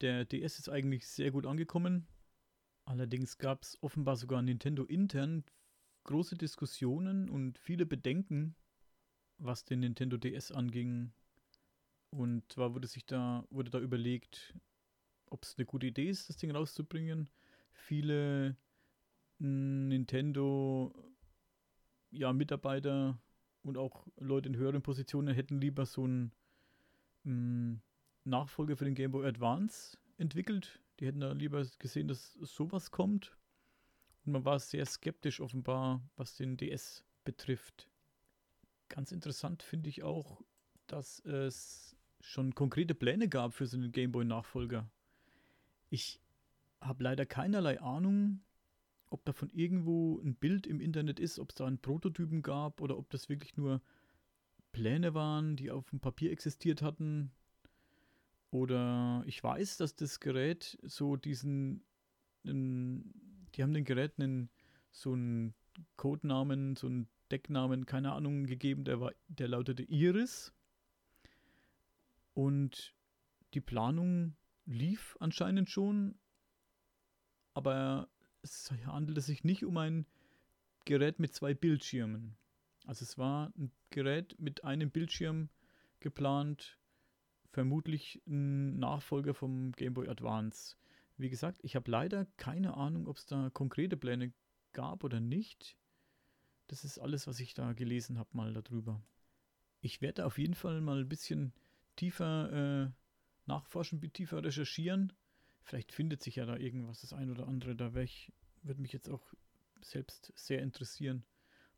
Der DS ist eigentlich sehr gut angekommen. Allerdings gab es offenbar sogar Nintendo intern große Diskussionen und viele Bedenken, was den Nintendo DS anging. Und zwar wurde sich da, wurde da überlegt, ob es eine gute Idee ist, das Ding rauszubringen. Viele Nintendo ja, Mitarbeiter und auch Leute in höheren Positionen hätten lieber so ein Nachfolger für den Game Boy Advance entwickelt. Die hätten da lieber gesehen, dass sowas kommt. Und man war sehr skeptisch offenbar, was den DS betrifft. Ganz interessant finde ich auch, dass es schon konkrete Pläne gab für so einen Game Boy Nachfolger. Ich habe leider keinerlei Ahnung, ob davon irgendwo ein Bild im Internet ist, ob es da einen Prototypen gab oder ob das wirklich nur Pläne waren, die auf dem Papier existiert hatten. Oder ich weiß, dass das Gerät so diesen, in, die haben dem Gerät einen, so einen Codenamen, so einen Decknamen, keine Ahnung, gegeben, der, war, der lautete Iris. Und die Planung lief anscheinend schon, aber es handelte sich nicht um ein Gerät mit zwei Bildschirmen. Also es war ein Gerät mit einem Bildschirm geplant, vermutlich ein Nachfolger vom Game Boy Advance. Wie gesagt, ich habe leider keine Ahnung, ob es da konkrete Pläne gab oder nicht. Das ist alles, was ich da gelesen habe, mal darüber. Ich werde auf jeden Fall mal ein bisschen tiefer äh, nachforschen, tiefer recherchieren. Vielleicht findet sich ja da irgendwas, das ein oder andere da weg. Würde mich jetzt auch selbst sehr interessieren.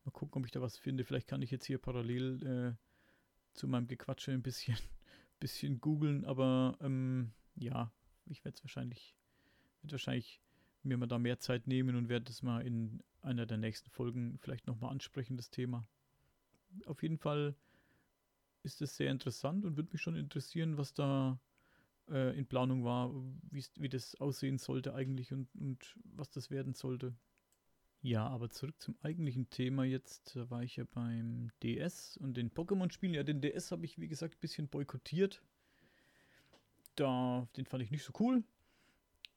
Mal gucken, ob ich da was finde. Vielleicht kann ich jetzt hier parallel äh, zu meinem Gequatsche ein bisschen, bisschen googeln, aber ähm, ja, ich werde es wahrscheinlich, werd wahrscheinlich mir mal da mehr Zeit nehmen und werde das mal in einer der nächsten Folgen vielleicht nochmal ansprechen, das Thema. Auf jeden Fall ist es sehr interessant und würde mich schon interessieren, was da äh, in Planung war, wie das aussehen sollte eigentlich und, und was das werden sollte. Ja, aber zurück zum eigentlichen Thema jetzt. War ich ja beim DS und den Pokémon-Spielen. Ja, den DS habe ich, wie gesagt, ein bisschen boykottiert. Da, den fand ich nicht so cool.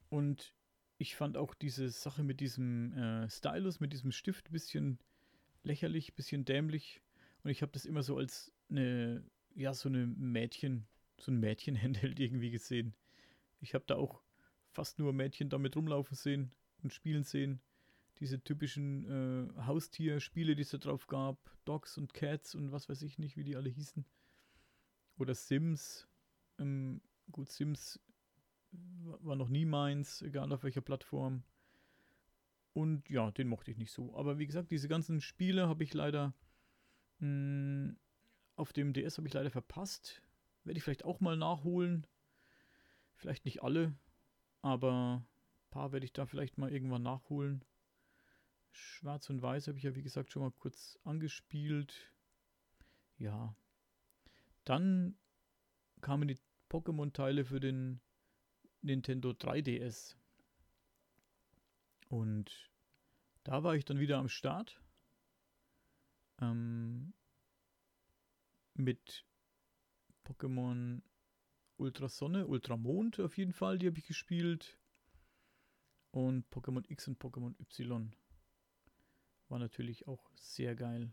Und ich fand auch diese Sache mit diesem äh, Stylus, mit diesem Stift ein bisschen lächerlich, ein bisschen dämlich. Und ich habe das immer so als eine, ja, so eine Mädchen, so ein Mädchen-Handheld irgendwie gesehen. Ich habe da auch fast nur Mädchen damit rumlaufen sehen und spielen sehen. Diese typischen äh, Haustierspiele, die es da drauf gab. Dogs und Cats und was weiß ich nicht, wie die alle hießen. Oder Sims. Ähm, gut, Sims war noch nie meins, egal auf welcher Plattform. Und ja, den mochte ich nicht so. Aber wie gesagt, diese ganzen Spiele habe ich leider mh, hm, auf dem DS habe ich leider verpasst. Werde ich vielleicht auch mal nachholen. Vielleicht nicht alle, aber ein paar werde ich da vielleicht mal irgendwann nachholen. Schwarz und Weiß habe ich ja wie gesagt schon mal kurz angespielt. Ja. Dann kamen die Pokémon-Teile für den Nintendo 3DS. Und da war ich dann wieder am Start. Ähm, mit Pokémon Ultrasonne, Ultramond auf jeden Fall, die habe ich gespielt. Und Pokémon X und Pokémon Y. War natürlich auch sehr geil.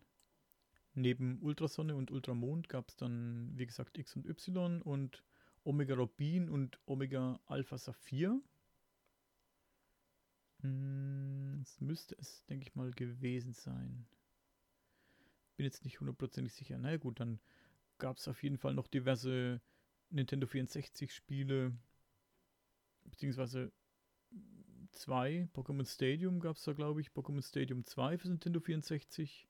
Neben Ultrasonne und Ultramond gab es dann, wie gesagt, X und Y und Omega Rubin und Omega Alpha Saphir. Hm, das müsste es, denke ich mal, gewesen sein. Bin jetzt nicht hundertprozentig sicher. Na naja, gut, dann gab es auf jeden Fall noch diverse Nintendo 64 Spiele, beziehungsweise zwei. Pokémon Stadium gab es da, glaube ich. Pokémon Stadium 2 für Nintendo 64.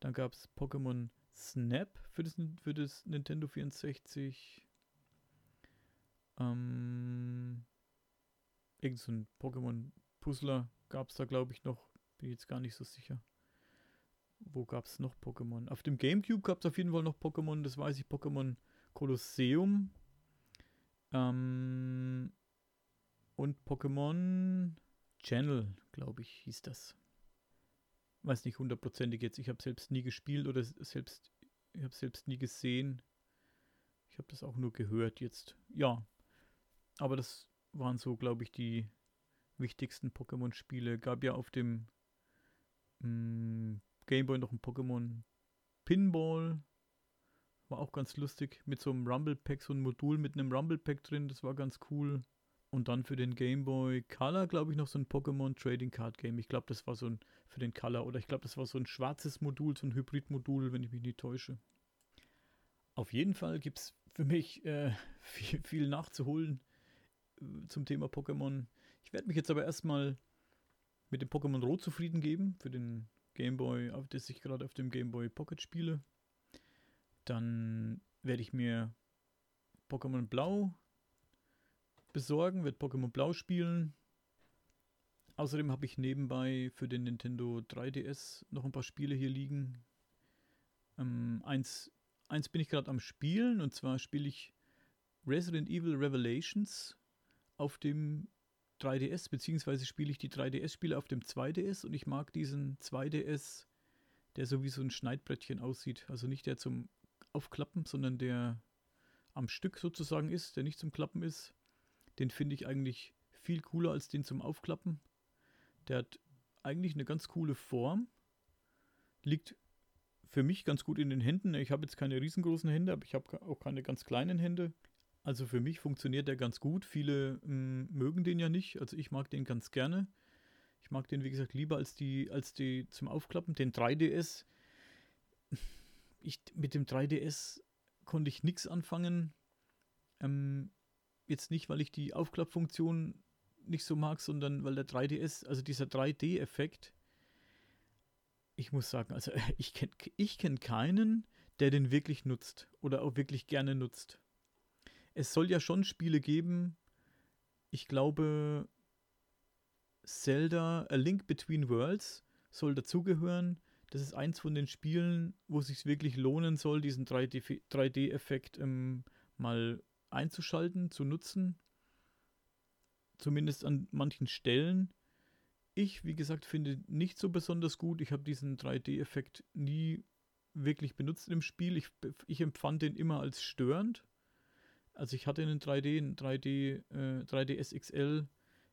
Dann gab es Pokémon Snap für das, für das Nintendo 64. Ähm, irgend so ein Pokémon-Puzzler gab es da, glaube ich, noch. Bin jetzt gar nicht so sicher. Wo gab es noch Pokémon? Auf dem Gamecube gab es auf jeden Fall noch Pokémon, das weiß ich, Pokémon Kolosseum. Ähm, und Pokémon Channel, glaube ich, hieß das. Weiß nicht hundertprozentig jetzt. Ich habe selbst nie gespielt oder selbst, ich habe selbst nie gesehen. Ich habe das auch nur gehört jetzt. Ja, aber das waren so, glaube ich, die wichtigsten Pokémon-Spiele. Gab ja auf dem mh, mm, Gameboy noch ein Pokémon Pinball. War auch ganz lustig. Mit so einem Rumble Pack, so ein Modul mit einem Rumble Pack drin. Das war ganz cool. Und dann für den Gameboy Color, glaube ich, noch so ein Pokémon Trading Card Game. Ich glaube, das war so ein für den Color. Oder ich glaube, das war so ein schwarzes Modul, so ein Hybrid-Modul, wenn ich mich nicht täusche. Auf jeden Fall gibt es für mich äh, viel, viel nachzuholen zum Thema Pokémon. Ich werde mich jetzt aber erstmal mit dem Pokémon Rot zufrieden geben, für den Game Boy, auf das ich gerade auf dem Game Boy Pocket spiele. Dann werde ich mir Pokémon Blau besorgen, werde Pokémon Blau spielen. Außerdem habe ich nebenbei für den Nintendo 3DS noch ein paar Spiele hier liegen. Ähm, eins, eins bin ich gerade am Spielen und zwar spiele ich Resident Evil Revelations auf dem 3DS, beziehungsweise spiele ich die 3DS-Spiele auf dem 2DS und ich mag diesen 2DS, der so wie so ein Schneidbrettchen aussieht. Also nicht der zum Aufklappen, sondern der am Stück sozusagen ist, der nicht zum Klappen ist. Den finde ich eigentlich viel cooler als den zum Aufklappen. Der hat eigentlich eine ganz coole Form. Liegt für mich ganz gut in den Händen. Ich habe jetzt keine riesengroßen Hände, aber ich habe auch keine ganz kleinen Hände. Also für mich funktioniert der ganz gut. Viele mh, hm, mögen den ja nicht. Also ich mag den ganz gerne. Ich mag den, wie gesagt, lieber als die, als die zum Aufklappen. Den 3DS. Ich, mit dem 3DS konnte ich nichts anfangen. Ähm, jetzt nicht, weil ich die Aufklappfunktion nicht so mag, sondern weil der 3DS, also dieser 3D-Effekt, ich muss sagen, also ich kenne ich kenn keinen, der den wirklich nutzt oder auch wirklich gerne nutzt. Es soll ja schon Spiele geben, ich glaube, Zelda A Link Between Worlds soll dazugehören. Das ist eins von den Spielen, wo es sich wirklich lohnen soll, diesen 3D-Effekt ähm, mal einzuschalten, zu nutzen. Zumindest an manchen Stellen. Ich, wie gesagt, finde nicht so besonders gut. Ich habe diesen 3D-Effekt nie wirklich benutzt im Spiel. Ich, ich empfand den immer als störend. Also ich hatte einen 3D, einen 3D, äh, 3DS XL.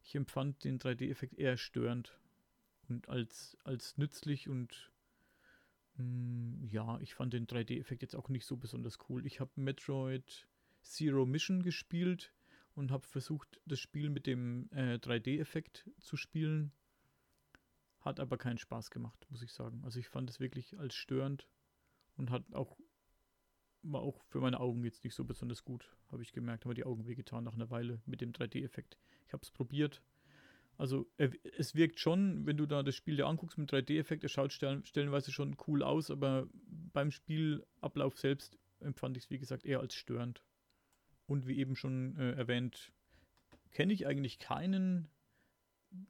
Ich empfand den 3D-Effekt eher störend und als, als nützlich und mh, mm, ja, ich fand den 3D-Effekt jetzt auch nicht so besonders cool. Ich habe Metroid Zero Mission gespielt und habe versucht, das Spiel mit dem äh, 3D-Effekt zu spielen. Hat aber keinen Spaß gemacht, muss ich sagen. Also ich fand es wirklich als störend und hat auch war auch für meine Augen jetzt nicht so besonders gut, habe ich gemerkt. Haben die Augen wehgetan nach einer Weile mit dem 3D-Effekt. Ich habe es probiert. Also es wirkt schon, wenn du da das Spiel dir anguckst mit 3D-Effekt, es schaut stellenweise schon cool aus, aber beim Spielablauf selbst empfand ich es, wie gesagt, eher als störend. Und wie eben schon äh, erwähnt, kenne ich eigentlich keinen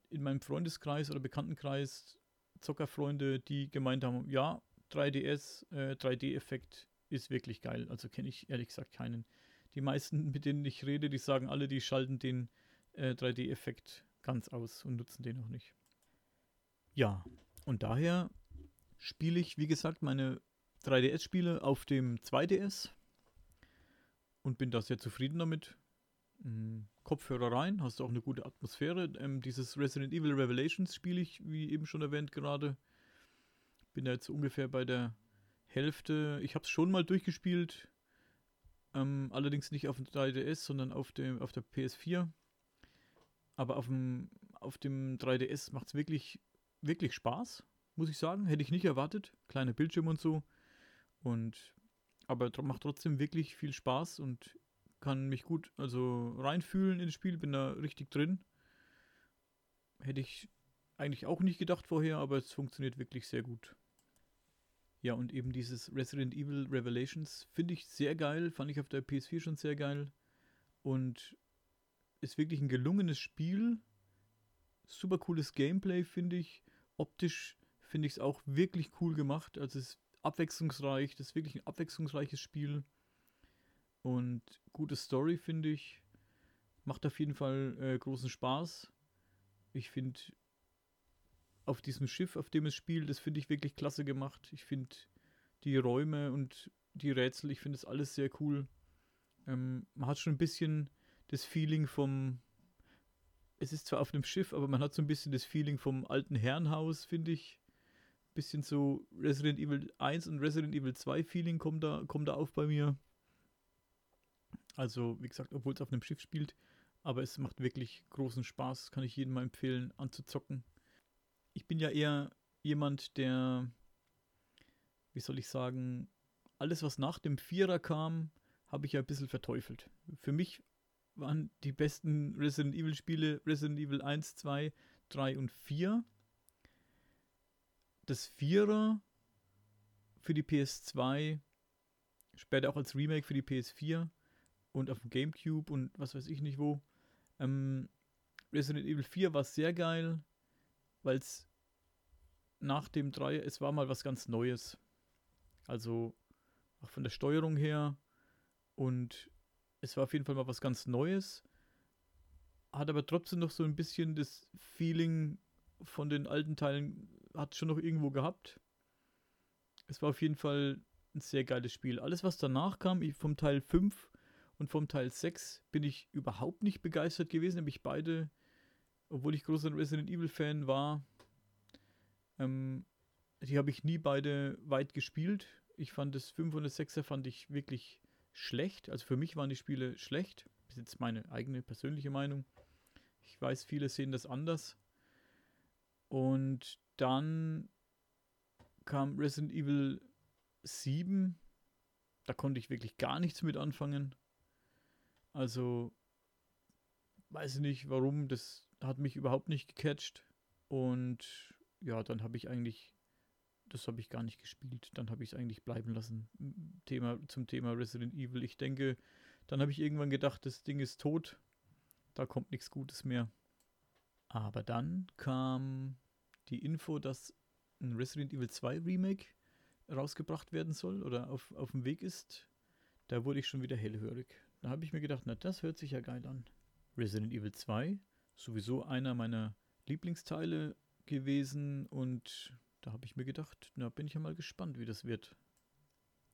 in meinem Freundeskreis oder Bekanntenkreis, Zockerfreunde, die gemeint haben, ja, 3DS, äh, 3D-Effekt ist wirklich geil. Also kenne ich ehrlich gesagt keinen. Die meisten, mit denen ich rede, die sagen alle, die schalten den äh, 3D-Effekt ganz aus und nutzen den auch nicht. Ja, und daher spiele ich, wie gesagt, meine 3DS-Spiele auf dem 2DS und bin da sehr zufrieden damit. Mhm. Kopfhörer rein, hast du auch eine gute Atmosphäre. Ähm, dieses Resident Evil Revelations spiele ich, wie eben schon erwähnt, gerade. Bin da jetzt ungefähr bei der Hälfte. Ich habe es schon mal durchgespielt. Ähm, allerdings nicht auf dem 3DS, sondern auf, dem, auf der PS4. Aber auf dem, auf dem 3DS macht es wirklich, wirklich Spaß, muss ich sagen. Hätte ich nicht erwartet. Kleiner Bildschirm und so. Und aber macht trotzdem wirklich viel Spaß und kann mich gut also reinfühlen ins Spiel, bin da richtig drin. Hätte ich eigentlich auch nicht gedacht vorher, aber es funktioniert wirklich sehr gut. Ja, und eben dieses Resident Evil Revelations finde ich sehr geil, fand ich auf der PS4 schon sehr geil und ist wirklich ein gelungenes Spiel. Super cooles Gameplay, finde ich. Optisch finde ich es auch wirklich cool gemacht. Also es abwechslungsreich, das ist wirklich ein abwechslungsreiches Spiel. Und gute Story, finde ich. Macht auf jeden Fall äh, großen Spaß. Ich finde auf diesem Schiff, auf dem es spielt, das finde ich wirklich klasse gemacht. Ich finde die Räume und die Rätsel, ich finde es alles sehr cool. Ähm, man hat schon ein bisschen das Feeling vom. Es ist zwar auf einem Schiff, aber man hat so ein bisschen das Feeling vom alten Herrenhaus, finde ich. Bisschen so Resident Evil 1 und Resident Evil 2 Feeling kommt da, kommt da auf bei mir. Also, wie gesagt, obwohl es auf einem Schiff spielt, aber es macht wirklich großen Spaß, kann ich jedem mal empfehlen, anzuzocken ich bin ja eher jemand, der, wie soll ich sagen, alles, was nach dem Vierer kam, habe ich ja ein bisschen verteufelt. Für mich waren die besten Resident Evil Spiele Resident Evil 1, 2, 3 und 4. Das Vierer für die PS2, später auch als Remake für die PS4 und auf dem Gamecube und was weiß ich nicht wo. Ähm, Resident Evil 4 war sehr geil weil es nach dem 3, es war mal was ganz Neues. Also auch von der Steuerung her und es war auf jeden Fall mal was ganz Neues. Hat aber trotzdem noch so ein bisschen das Feeling von den alten Teilen, hat schon noch irgendwo gehabt. Es war auf jeden Fall ein sehr geiles Spiel. Alles, was danach kam, vom Teil 5 und vom Teil 6, bin ich überhaupt nicht begeistert gewesen. Nämlich beide obwohl ich großer Resident Evil Fan war, ähm, die habe ich nie beide weit gespielt. Ich fand das 5 und das 6er fand ich wirklich schlecht. Also für mich waren die Spiele schlecht. Das ist jetzt meine eigene persönliche Meinung. Ich weiß, viele sehen das anders. Und dann kam Resident Evil 7. Da konnte ich wirklich gar nichts mit anfangen. Also weiß ich nicht, warum. Das hat mich überhaupt nicht gecatcht. Und ja, dann habe ich eigentlich das habe ich gar nicht gespielt. Dann habe ich es eigentlich bleiben lassen. Thema, zum Thema Resident Evil. Ich denke, dann habe ich irgendwann gedacht, das Ding ist tot. Da kommt nichts Gutes mehr. Aber dann kam die Info, dass ein Resident Evil 2 Remake rausgebracht werden soll oder auf, auf dem Weg ist. Da wurde ich schon wieder hellhörig. Da habe ich mir gedacht, na, das hört sich ja geil an. Resident Evil 2, sowieso einer meiner Lieblingsteile gewesen und da habe ich mir gedacht, na, bin ich ja mal gespannt, wie das wird.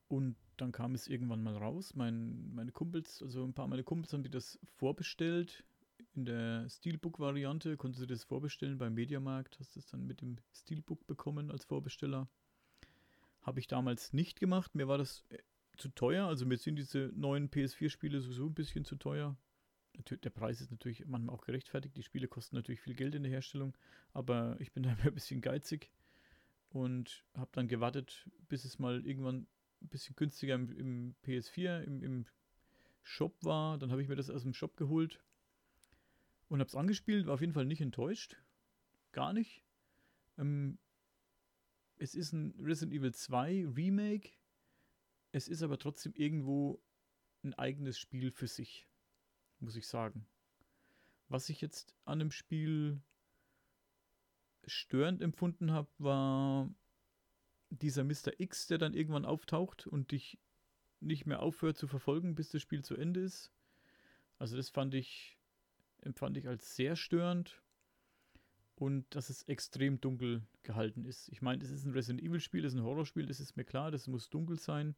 Und dann kam es irgendwann mal raus. Mein, meine Kumpels, also ein paar meiner Kumpels haben die das vorbestellt. In der Steelbook-Variante konntest du das vorbestellen beim Mediamarkt. Hast es dann mit dem Steelbook bekommen als Vorbesteller. Habe ich damals nicht gemacht. Mir war das äh, zu teuer. Also mir sind diese neuen PS4-Spiele sowieso ein bisschen zu teuer. Der Preis ist natürlich manchmal auch gerechtfertigt. Die Spiele kosten natürlich viel Geld in der Herstellung. Aber ich bin da ein bisschen geizig und habe dann gewartet, bis es mal irgendwann ein bisschen günstiger im, im PS4, im, im Shop war. Dann habe ich mir das aus dem Shop geholt und habe es angespielt. War auf jeden Fall nicht enttäuscht. Gar nicht. Ähm, es ist ein Resident Evil 2 Remake. Es ist aber trotzdem irgendwo ein eigenes Spiel für sich, muss ich sagen. Was ich jetzt an dem Spiel störend empfunden habe, war dieser Mr. X, der dann irgendwann auftaucht und dich nicht mehr aufhört zu verfolgen, bis das Spiel zu Ende ist. Also das fand ich, empfand ich als sehr störend und dass es extrem dunkel gehalten ist. Ich meine, es ist ein Resident Evil Spiel, es ist ein Horrorspiel, das ist mir klar, das muss dunkel sein,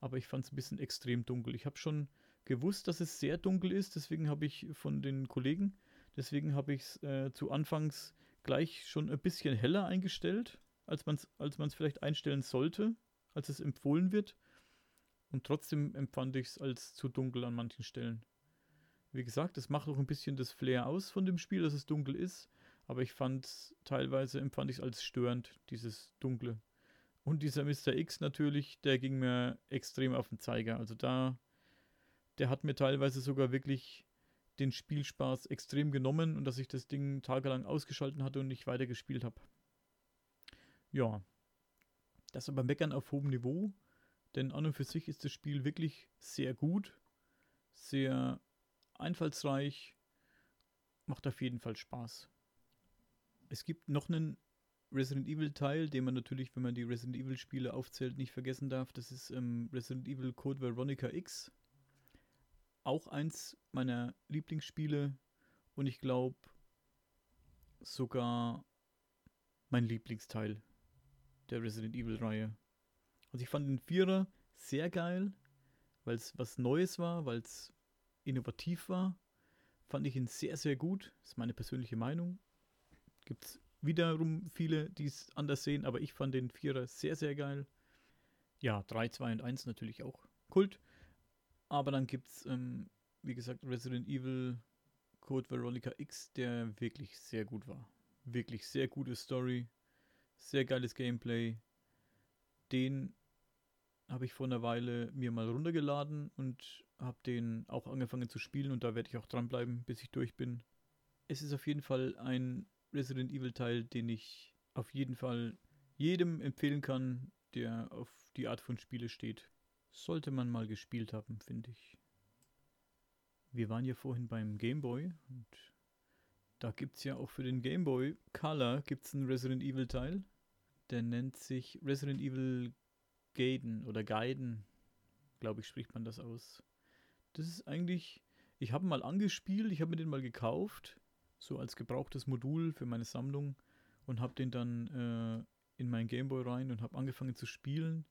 aber ich fand es ein bisschen extrem dunkel. Ich habe schon gewusst, dass es sehr dunkel ist, deswegen habe ich von den Kollegen, deswegen habe ich es äh, zu Anfangs gleich schon ein bisschen heller eingestellt, als man es als man's vielleicht einstellen sollte, als es empfohlen wird. Und trotzdem empfand ich es als zu dunkel an manchen Stellen. Wie gesagt, es macht auch ein bisschen das Flair aus von dem Spiel, dass es dunkel ist. Aber ich fand teilweise empfand ich es als störend, dieses Dunkle. Und dieser Mr. X natürlich, der ging mir extrem auf den Zeiger. Also da, der hat mir teilweise sogar wirklich den Spielspaß extrem genommen und dass ich das Ding tagelang ausgeschalten hatte und nicht weiter gespielt habe. Ja, das aber Meckern auf hohem Niveau, denn an und für sich ist das Spiel wirklich sehr gut, sehr einfallsreich, macht auf jeden Fall Spaß. Es gibt noch einen Resident Evil Teil, den man natürlich, wenn man die Resident Evil Spiele aufzählt, nicht vergessen darf. Das ist ähm, Resident Evil Code Veronica X auch eins meiner Lieblingsspiele und ich glaube sogar mein Lieblingsteil der Resident Evil-Reihe. Also ich fand den Vierer sehr geil, weil es was Neues war, weil es innovativ war. Fand ich ihn sehr, sehr gut. Ist meine persönliche Meinung. Gibt es wiederum viele, die es anders sehen, aber ich fand den Vierer sehr, sehr geil. Ja, 3, 2 und 1 natürlich auch. Kult. Aber dann gibt es, ähm, wie gesagt, Resident Evil Code Veronica X, der wirklich sehr gut war. Wirklich sehr gute Story, sehr geiles Gameplay. Den habe ich vor einer Weile mir mal runtergeladen und habe den auch angefangen zu spielen und da werde ich auch dranbleiben, bis ich durch bin. Es ist auf jeden Fall ein Resident Evil Teil, den ich auf jeden Fall jedem empfehlen kann, der auf die Art von Spiele steht. Sollte man mal gespielt haben, finde ich. Wir waren ja vorhin beim Game Boy und da gibt es ja auch für den Game Boy Color gibt's einen Resident Evil Teil. Der nennt sich Resident Evil Gaiden oder Gaiden, glaube ich, spricht man das aus. Das ist eigentlich, ich habe mal angespielt, ich habe mir den mal gekauft, so als gebrauchtes Modul für meine Sammlung und habe den dann äh, in mein Game Boy rein und habe angefangen zu spielen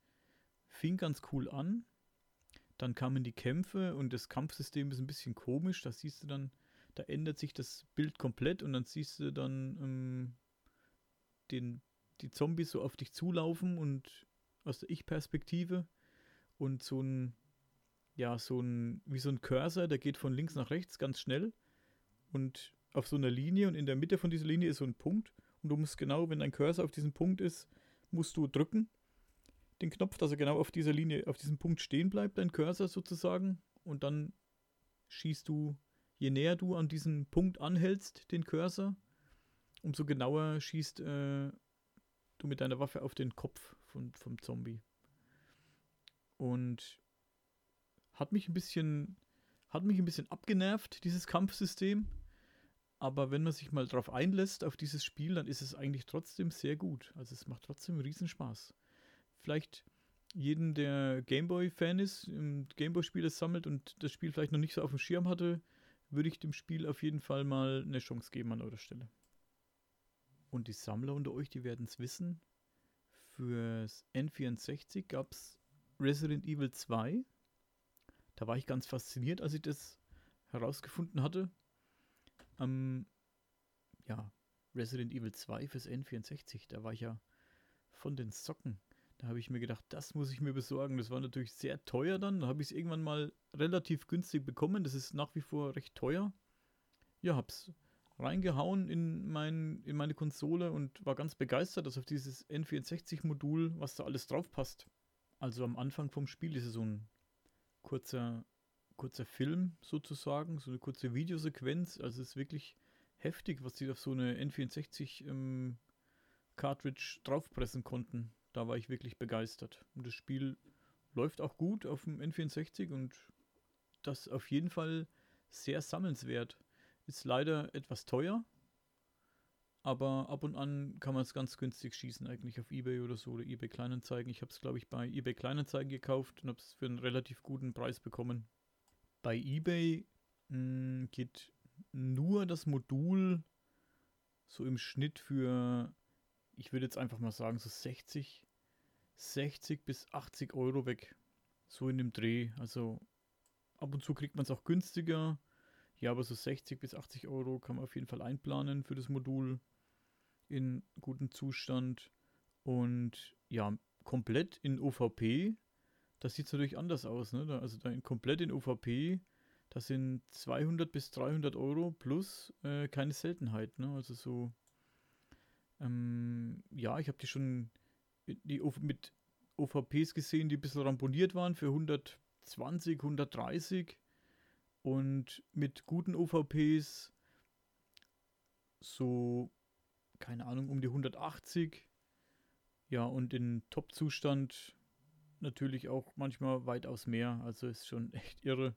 fing ganz cool an. Dann kamen die Kämpfe und das Kampfsystem ist ein bisschen komisch. Da siehst du dann, da ändert sich das Bild komplett und dann siehst du dann ähm, den, die Zombies so auf dich zulaufen und aus der Ich-Perspektive und so ein, ja, so ein, wie so ein Cursor, der geht von links nach rechts ganz schnell und auf so einer Linie und in der Mitte von dieser Linie ist so ein Punkt und du musst genau, wenn dein Cursor auf diesem Punkt ist, musst du drücken den Knopf, dass er genau auf dieser Linie, auf diesem Punkt stehen bleibt, dein Cursor sozusagen. Und dann schießt du, je näher du an diesen Punkt anhältst, den Cursor, umso genauer schießt äh, du mit deiner Waffe auf den Kopf von, vom Zombie. Und hat mich ein bisschen, hat mich ein bisschen abgenervt, dieses Kampfsystem. Aber wenn man sich mal drauf einlässt, auf dieses Spiel, dann ist es eigentlich trotzdem sehr gut. Also es macht trotzdem Riesenspaß. Vielleicht jeden, der Gameboy-Fan ist, Gameboy-Spiele sammelt und das Spiel vielleicht noch nicht so auf dem Schirm hatte, würde ich dem Spiel auf jeden Fall mal eine Chance geben an eurer Stelle. Und die Sammler unter euch, die werden es wissen. Fürs N64 gab es Resident Evil 2. Da war ich ganz fasziniert, als ich das herausgefunden hatte. Ähm, ja, Resident Evil 2 fürs N64, da war ich ja von den Socken. Da habe ich mir gedacht, das muss ich mir besorgen. Das war natürlich sehr teuer dann. Da habe ich es irgendwann mal relativ günstig bekommen. Das ist nach wie vor recht teuer. Ja, hab's reingehauen in, mein, in meine Konsole und war ganz begeistert, dass auf dieses N64-Modul, was da alles drauf passt. Also am Anfang vom Spiel ist es so ein kurzer, kurzer Film sozusagen, so eine kurze Videosequenz. Also es ist wirklich heftig, was sie auf so eine N64 ähm, Cartridge draufpressen konnten da war ich wirklich begeistert. Und das Spiel läuft auch gut auf dem N64 und das auf jeden Fall sehr sammelnswert. Ist leider etwas teuer, aber ab und an kann man es ganz günstig schießen, eigentlich auf Ebay oder so oder Ebay Kleinanzeigen. Ich habe es, glaube ich, bei Ebay Kleinanzeigen gekauft und habe es für einen relativ guten Preis bekommen. Bei Ebay mh, hm, geht nur das Modul so im Schnitt für ich würde jetzt einfach mal sagen, so 60, 60 bis 80 Euro weg. So in dem Dreh. Also ab und zu kriegt man es auch günstiger. Ja, aber so 60 bis 80 Euro kann man auf jeden Fall einplanen für das Modul in gutem Zustand. Und ja, komplett in OVP, das sieht natürlich anders aus. Ne? Also da in, komplett in OVP, das sind 200 bis 300 Euro plus äh, keine Seltenheit. Ne? Also so ähm, ja, ich habe die schon die mit OVPs gesehen, die ein bisschen ramponiert waren für 120, 130 und mit guten OVPs so, keine Ahnung, um die 180. Ja, und in Top-Zustand natürlich auch manchmal weitaus mehr. Also ist schon echt irre.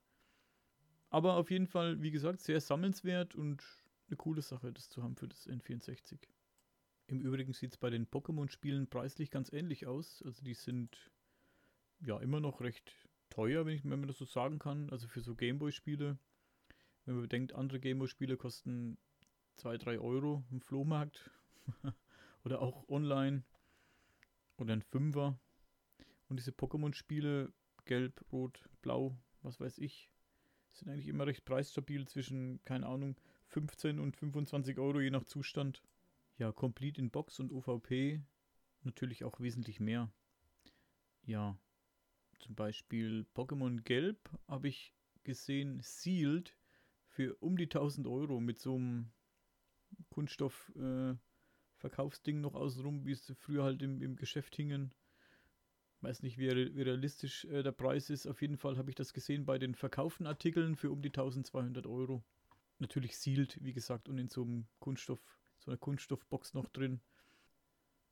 Aber auf jeden Fall, wie gesagt, sehr sammelnswert und eine coole Sache, das zu haben für das N64. Im Übrigen sieht es bei den Pokémon-Spielen preislich ganz ähnlich aus. Also die sind ja immer noch recht teuer, wenn, ich, wenn man das so sagen kann. Also für so Gameboy-Spiele. Wenn man bedenkt, andere Gameboy-Spiele kosten 2, 3 Euro im Flohmarkt. oder auch online. Oder ein Fünfer. Und diese Pokémon-Spiele, gelb, rot, blau, was weiß ich, sind eigentlich immer recht preisstabil zwischen, keine Ahnung, 15 und 25 Euro je nach Zustand. Ja, Complete in Box und UVP natürlich auch wesentlich mehr. Ja, zum Beispiel Pokémon Gelb habe ich gesehen, Sealed für um die 1000 Euro mit so einem Kunststoff-Verkaufsding äh, noch außenrum, wie es früher halt im, im Geschäft hingen. Weiß nicht, wie, wie realistisch äh, der Preis ist. Auf jeden Fall habe ich das gesehen bei den verkauften Artikeln für um die 1200 Euro. Natürlich sealed, wie gesagt, und in so einem Kunststoff so eine Kunststoffbox noch drin.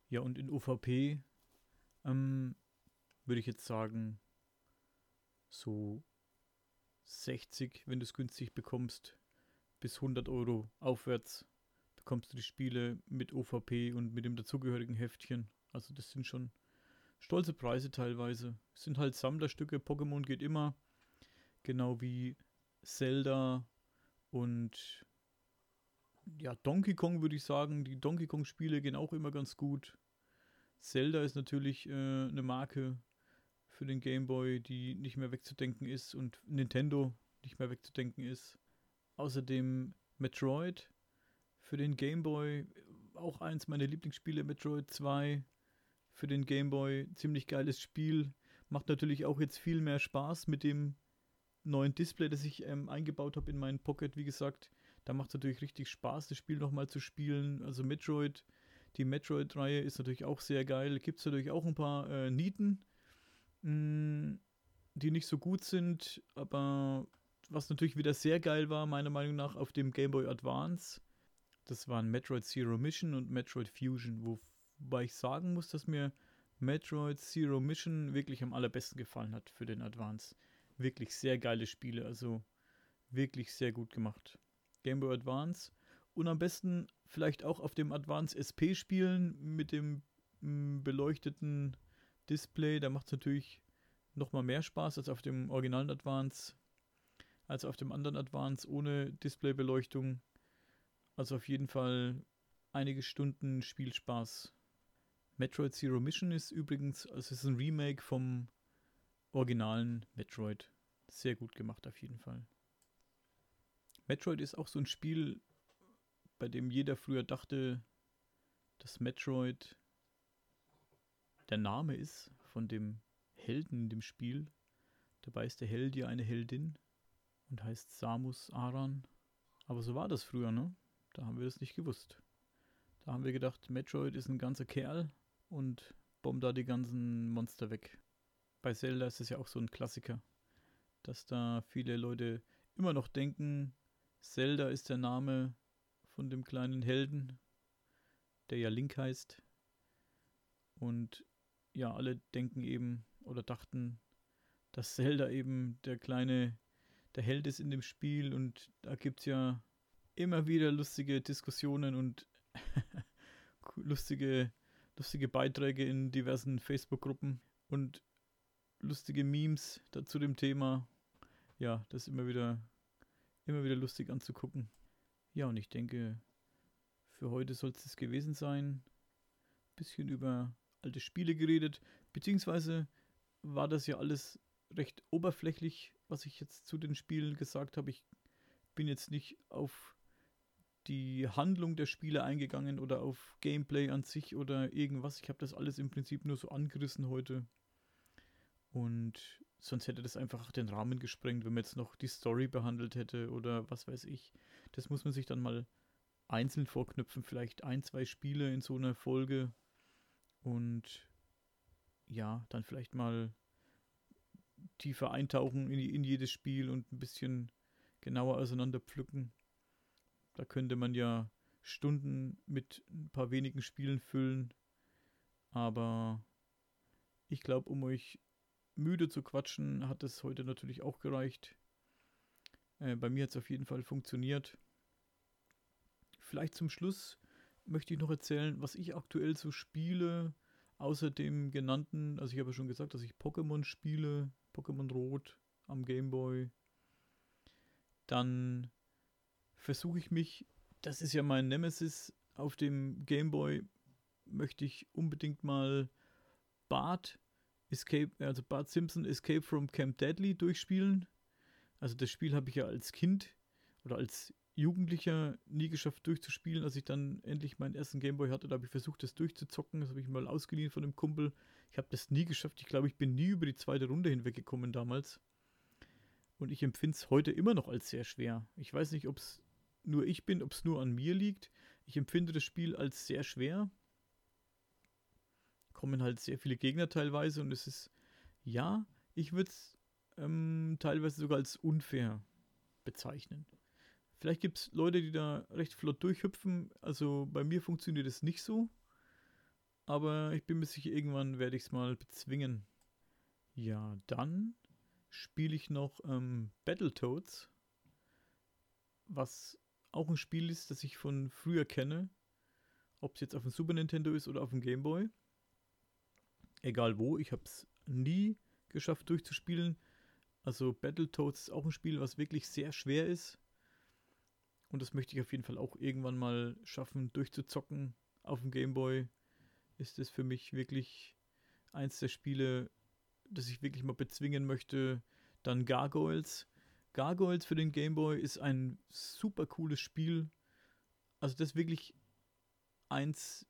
Ja, und in UVP ähm, würde ich jetzt sagen, so 60, wenn du es günstig bekommst, bis 100 Euro aufwärts bekommst du die Spiele mit OVP und mit dem dazugehörigen Heftchen. Also das sind schon stolze Preise teilweise. Es sind halt Sammlerstücke. Pokémon geht immer. Genau wie Zelda und ja, Donkey Kong würde ich sagen. Die Donkey Kong-Spiele gehen auch immer ganz gut. Zelda ist natürlich äh, eine Marke für den Game Boy, die nicht mehr wegzudenken ist und Nintendo nicht mehr wegzudenken ist. Außerdem Metroid für den Game Boy, auch eins meiner Lieblingsspiele, Metroid 2 für den Game Boy, ziemlich geiles Spiel. Macht natürlich auch jetzt viel mehr Spaß mit dem neuen Display, das ich ähm, eingebaut habe in meinen Pocket, wie gesagt. Da macht es natürlich richtig Spaß, das Spiel nochmal zu spielen. Also Metroid, die Metroid-Reihe ist natürlich auch sehr geil. Gibt es natürlich auch ein paar äh, Nieten, mh, mm, die nicht so gut sind, aber was natürlich wieder sehr geil war, meiner Meinung nach, auf dem Game Boy Advance. Das waren Metroid Zero Mission und Metroid Fusion, wo, Wobei ich sagen muss, dass mir Metroid Zero Mission wirklich am allerbesten gefallen hat für den Advance. Wirklich sehr geile Spiele, also wirklich sehr gut gemacht. Game Boy Advance und am besten vielleicht auch auf dem Advance SP spielen mit dem m, beleuchteten Display. Da macht es natürlich nochmal mehr Spaß als auf dem originalen Advance, als auf dem anderen Advance ohne Displaybeleuchtung. Also auf jeden Fall einige Stunden Spielspaß. Metroid Zero Mission ist übrigens, also es ist ein Remake vom originalen Metroid. Sehr gut gemacht auf jeden Fall. Metroid ist auch so ein Spiel, bei dem jeder früher dachte, dass Metroid der Name ist von dem Helden in dem Spiel. Dabei ist der Held ja eine Heldin und heißt Samus Aran. Aber so war das früher, ne? Da haben wir das nicht gewusst. Da haben wir gedacht, Metroid ist ein ganzer Kerl und bombt da die ganzen Monster weg. Bei Zelda ist es ja auch so ein Klassiker, dass da viele Leute immer noch denken, Zelda ist der Name von dem kleinen Helden, der ja Link heißt. Und ja, alle denken eben oder dachten, dass Zelda eben der kleine, der Held ist in dem Spiel und da gibt es ja immer wieder lustige Diskussionen und lustige, lustige Beiträge in diversen Facebook-Gruppen und lustige Memes dazu dem Thema. Ja, das ist immer wieder, immer wieder lustig anzugucken. Ja, und ich denke, für heute soll es das gewesen sein. Bisschen über alte Spiele geredet, beziehungsweise war das ja alles recht oberflächlich, was ich jetzt zu den Spielen gesagt habe. Ich bin jetzt nicht auf die Handlung der Spiele eingegangen oder auf Gameplay an sich oder irgendwas. Ich habe das alles im Prinzip nur so angerissen heute. Und sonst hätte das einfach den Rahmen gesprengt, wenn man jetzt noch die Story behandelt hätte oder was weiß ich. Das muss man sich dann mal einzeln vorknüpfen, vielleicht ein, zwei Spiele in so einer Folge und ja, dann vielleicht mal tiefer eintauchen in, in jedes Spiel und ein bisschen genauer auseinander pflücken. Da könnte man ja Stunden mit ein paar wenigen Spielen füllen. Aber ich glaube, um euch müde zu quatschen, hat es heute natürlich auch gereicht. Äh, bei mir hat es auf jeden Fall funktioniert. Vielleicht zum Schluss möchte ich noch erzählen, was ich aktuell so spiele. Außer dem genannten, also ich habe ja schon gesagt, dass ich Pokémon spiele, Pokémon Rot am Game Boy. Dann versuche ich mich, das ist ja mein Nemesis, auf dem Game Boy möchte ich unbedingt mal Bart Escape, also Bart Simpson Escape from Camp Deadly durchspielen. Also das Spiel habe ich ja als Kind oder als Jugendlicher nie geschafft durchzuspielen. Als ich dann endlich meinen ersten Gameboy hatte, da habe ich versucht, das durchzuzocken. Das habe ich mal ausgeliehen von einem Kumpel. Ich habe das nie geschafft. Ich glaube, ich bin nie über die zweite Runde hinweggekommen damals. Und ich empfinde es heute immer noch als sehr schwer. Ich weiß nicht, ob es nur ich bin, ob es nur an mir liegt. Ich empfinde das Spiel als sehr schwer. Kommen halt sehr viele Gegner teilweise und es ist, ja, ich würde es ähm, teilweise sogar als unfair bezeichnen. Vielleicht gibt es Leute, die da recht flott durchhüpfen. Also bei mir funktioniert es nicht so. Aber ich bin mir sicher, irgendwann werde ich es mal bezwingen. Ja, dann spiele ich noch ähm, Battletoads. Was auch ein Spiel ist, das ich von früher kenne. Ob es jetzt auf dem Super Nintendo ist oder auf dem Game Boy. Egal wo, ich habe es nie geschafft durchzuspielen. Also Battletoads ist auch ein Spiel, was wirklich sehr schwer ist. Und das möchte ich auf jeden Fall auch irgendwann mal schaffen, durchzuzocken. Auf dem Gameboy ist es für mich wirklich eins der Spiele, das ich wirklich mal bezwingen möchte. Dann Gargoyles. Gargoyles für den Gameboy ist ein super cooles Spiel. Also das ist wirklich eins,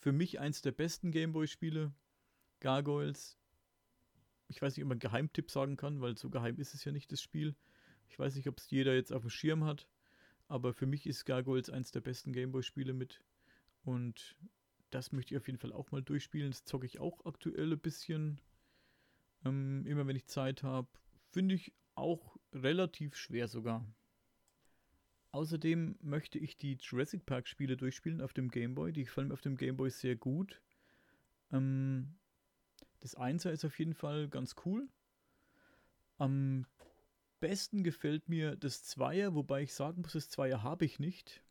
für mich eins der besten Gameboy-Spiele. Gargoyles. Ich weiß nicht, ob man Geheimtipp sagen kann, weil so geheim ist es ja nicht, das Spiel. Ich weiß nicht, ob es jeder jetzt auf dem Schirm hat. Aber für mich ist Gargoyles eins der besten Gameboy-Spiele mit. Und das möchte ich auf jeden Fall auch mal durchspielen. Das zocke ich auch aktuell ein bisschen. Ähm, immer wenn ich Zeit habe. Finde ich auch relativ schwer sogar. Außerdem möchte ich die Jurassic Park Spiele durchspielen auf dem Game Boy. Die gefallen mir auf dem Game Boy sehr gut. Ähm, das Einser ist auf jeden Fall ganz cool. Am besten gefällt mir das Zweier, wobei ich sagen muss, das Zweier habe ich nicht.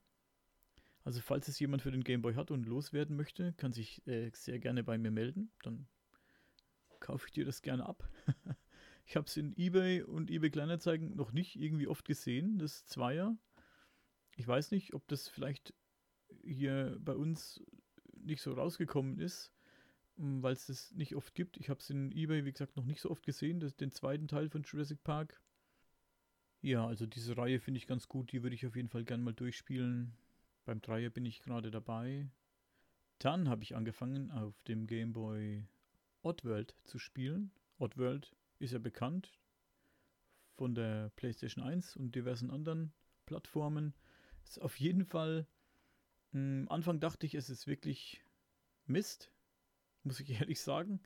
Also falls es jemand für den Game Boy hat und loswerden möchte, kann sich äh, sehr gerne bei mir melden. Dann kaufe ich dir das gerne ab. ich habe es in eBay und eBay Kleinanzeigen noch nicht irgendwie oft gesehen, das Zweier. Ich weiß nicht, ob das vielleicht hier bei uns nicht so rausgekommen ist, hm, weil es das nicht oft gibt. Ich habe es in eBay, wie gesagt, noch nicht so oft gesehen, das, den zweiten Teil von Jurassic Park. Ja, also diese Reihe finde ich ganz gut, die würde ich auf jeden Fall gerne mal durchspielen. Beim Dreier bin ich gerade dabei. Dann habe ich angefangen auf dem Game Boy Oddworld zu spielen. Oddworld ist ja bekannt von der PlayStation 1 und diversen anderen Plattformen. Ist auf jeden Fall. Am hm, Anfang dachte ich, es ist wirklich Mist, muss ich ehrlich sagen.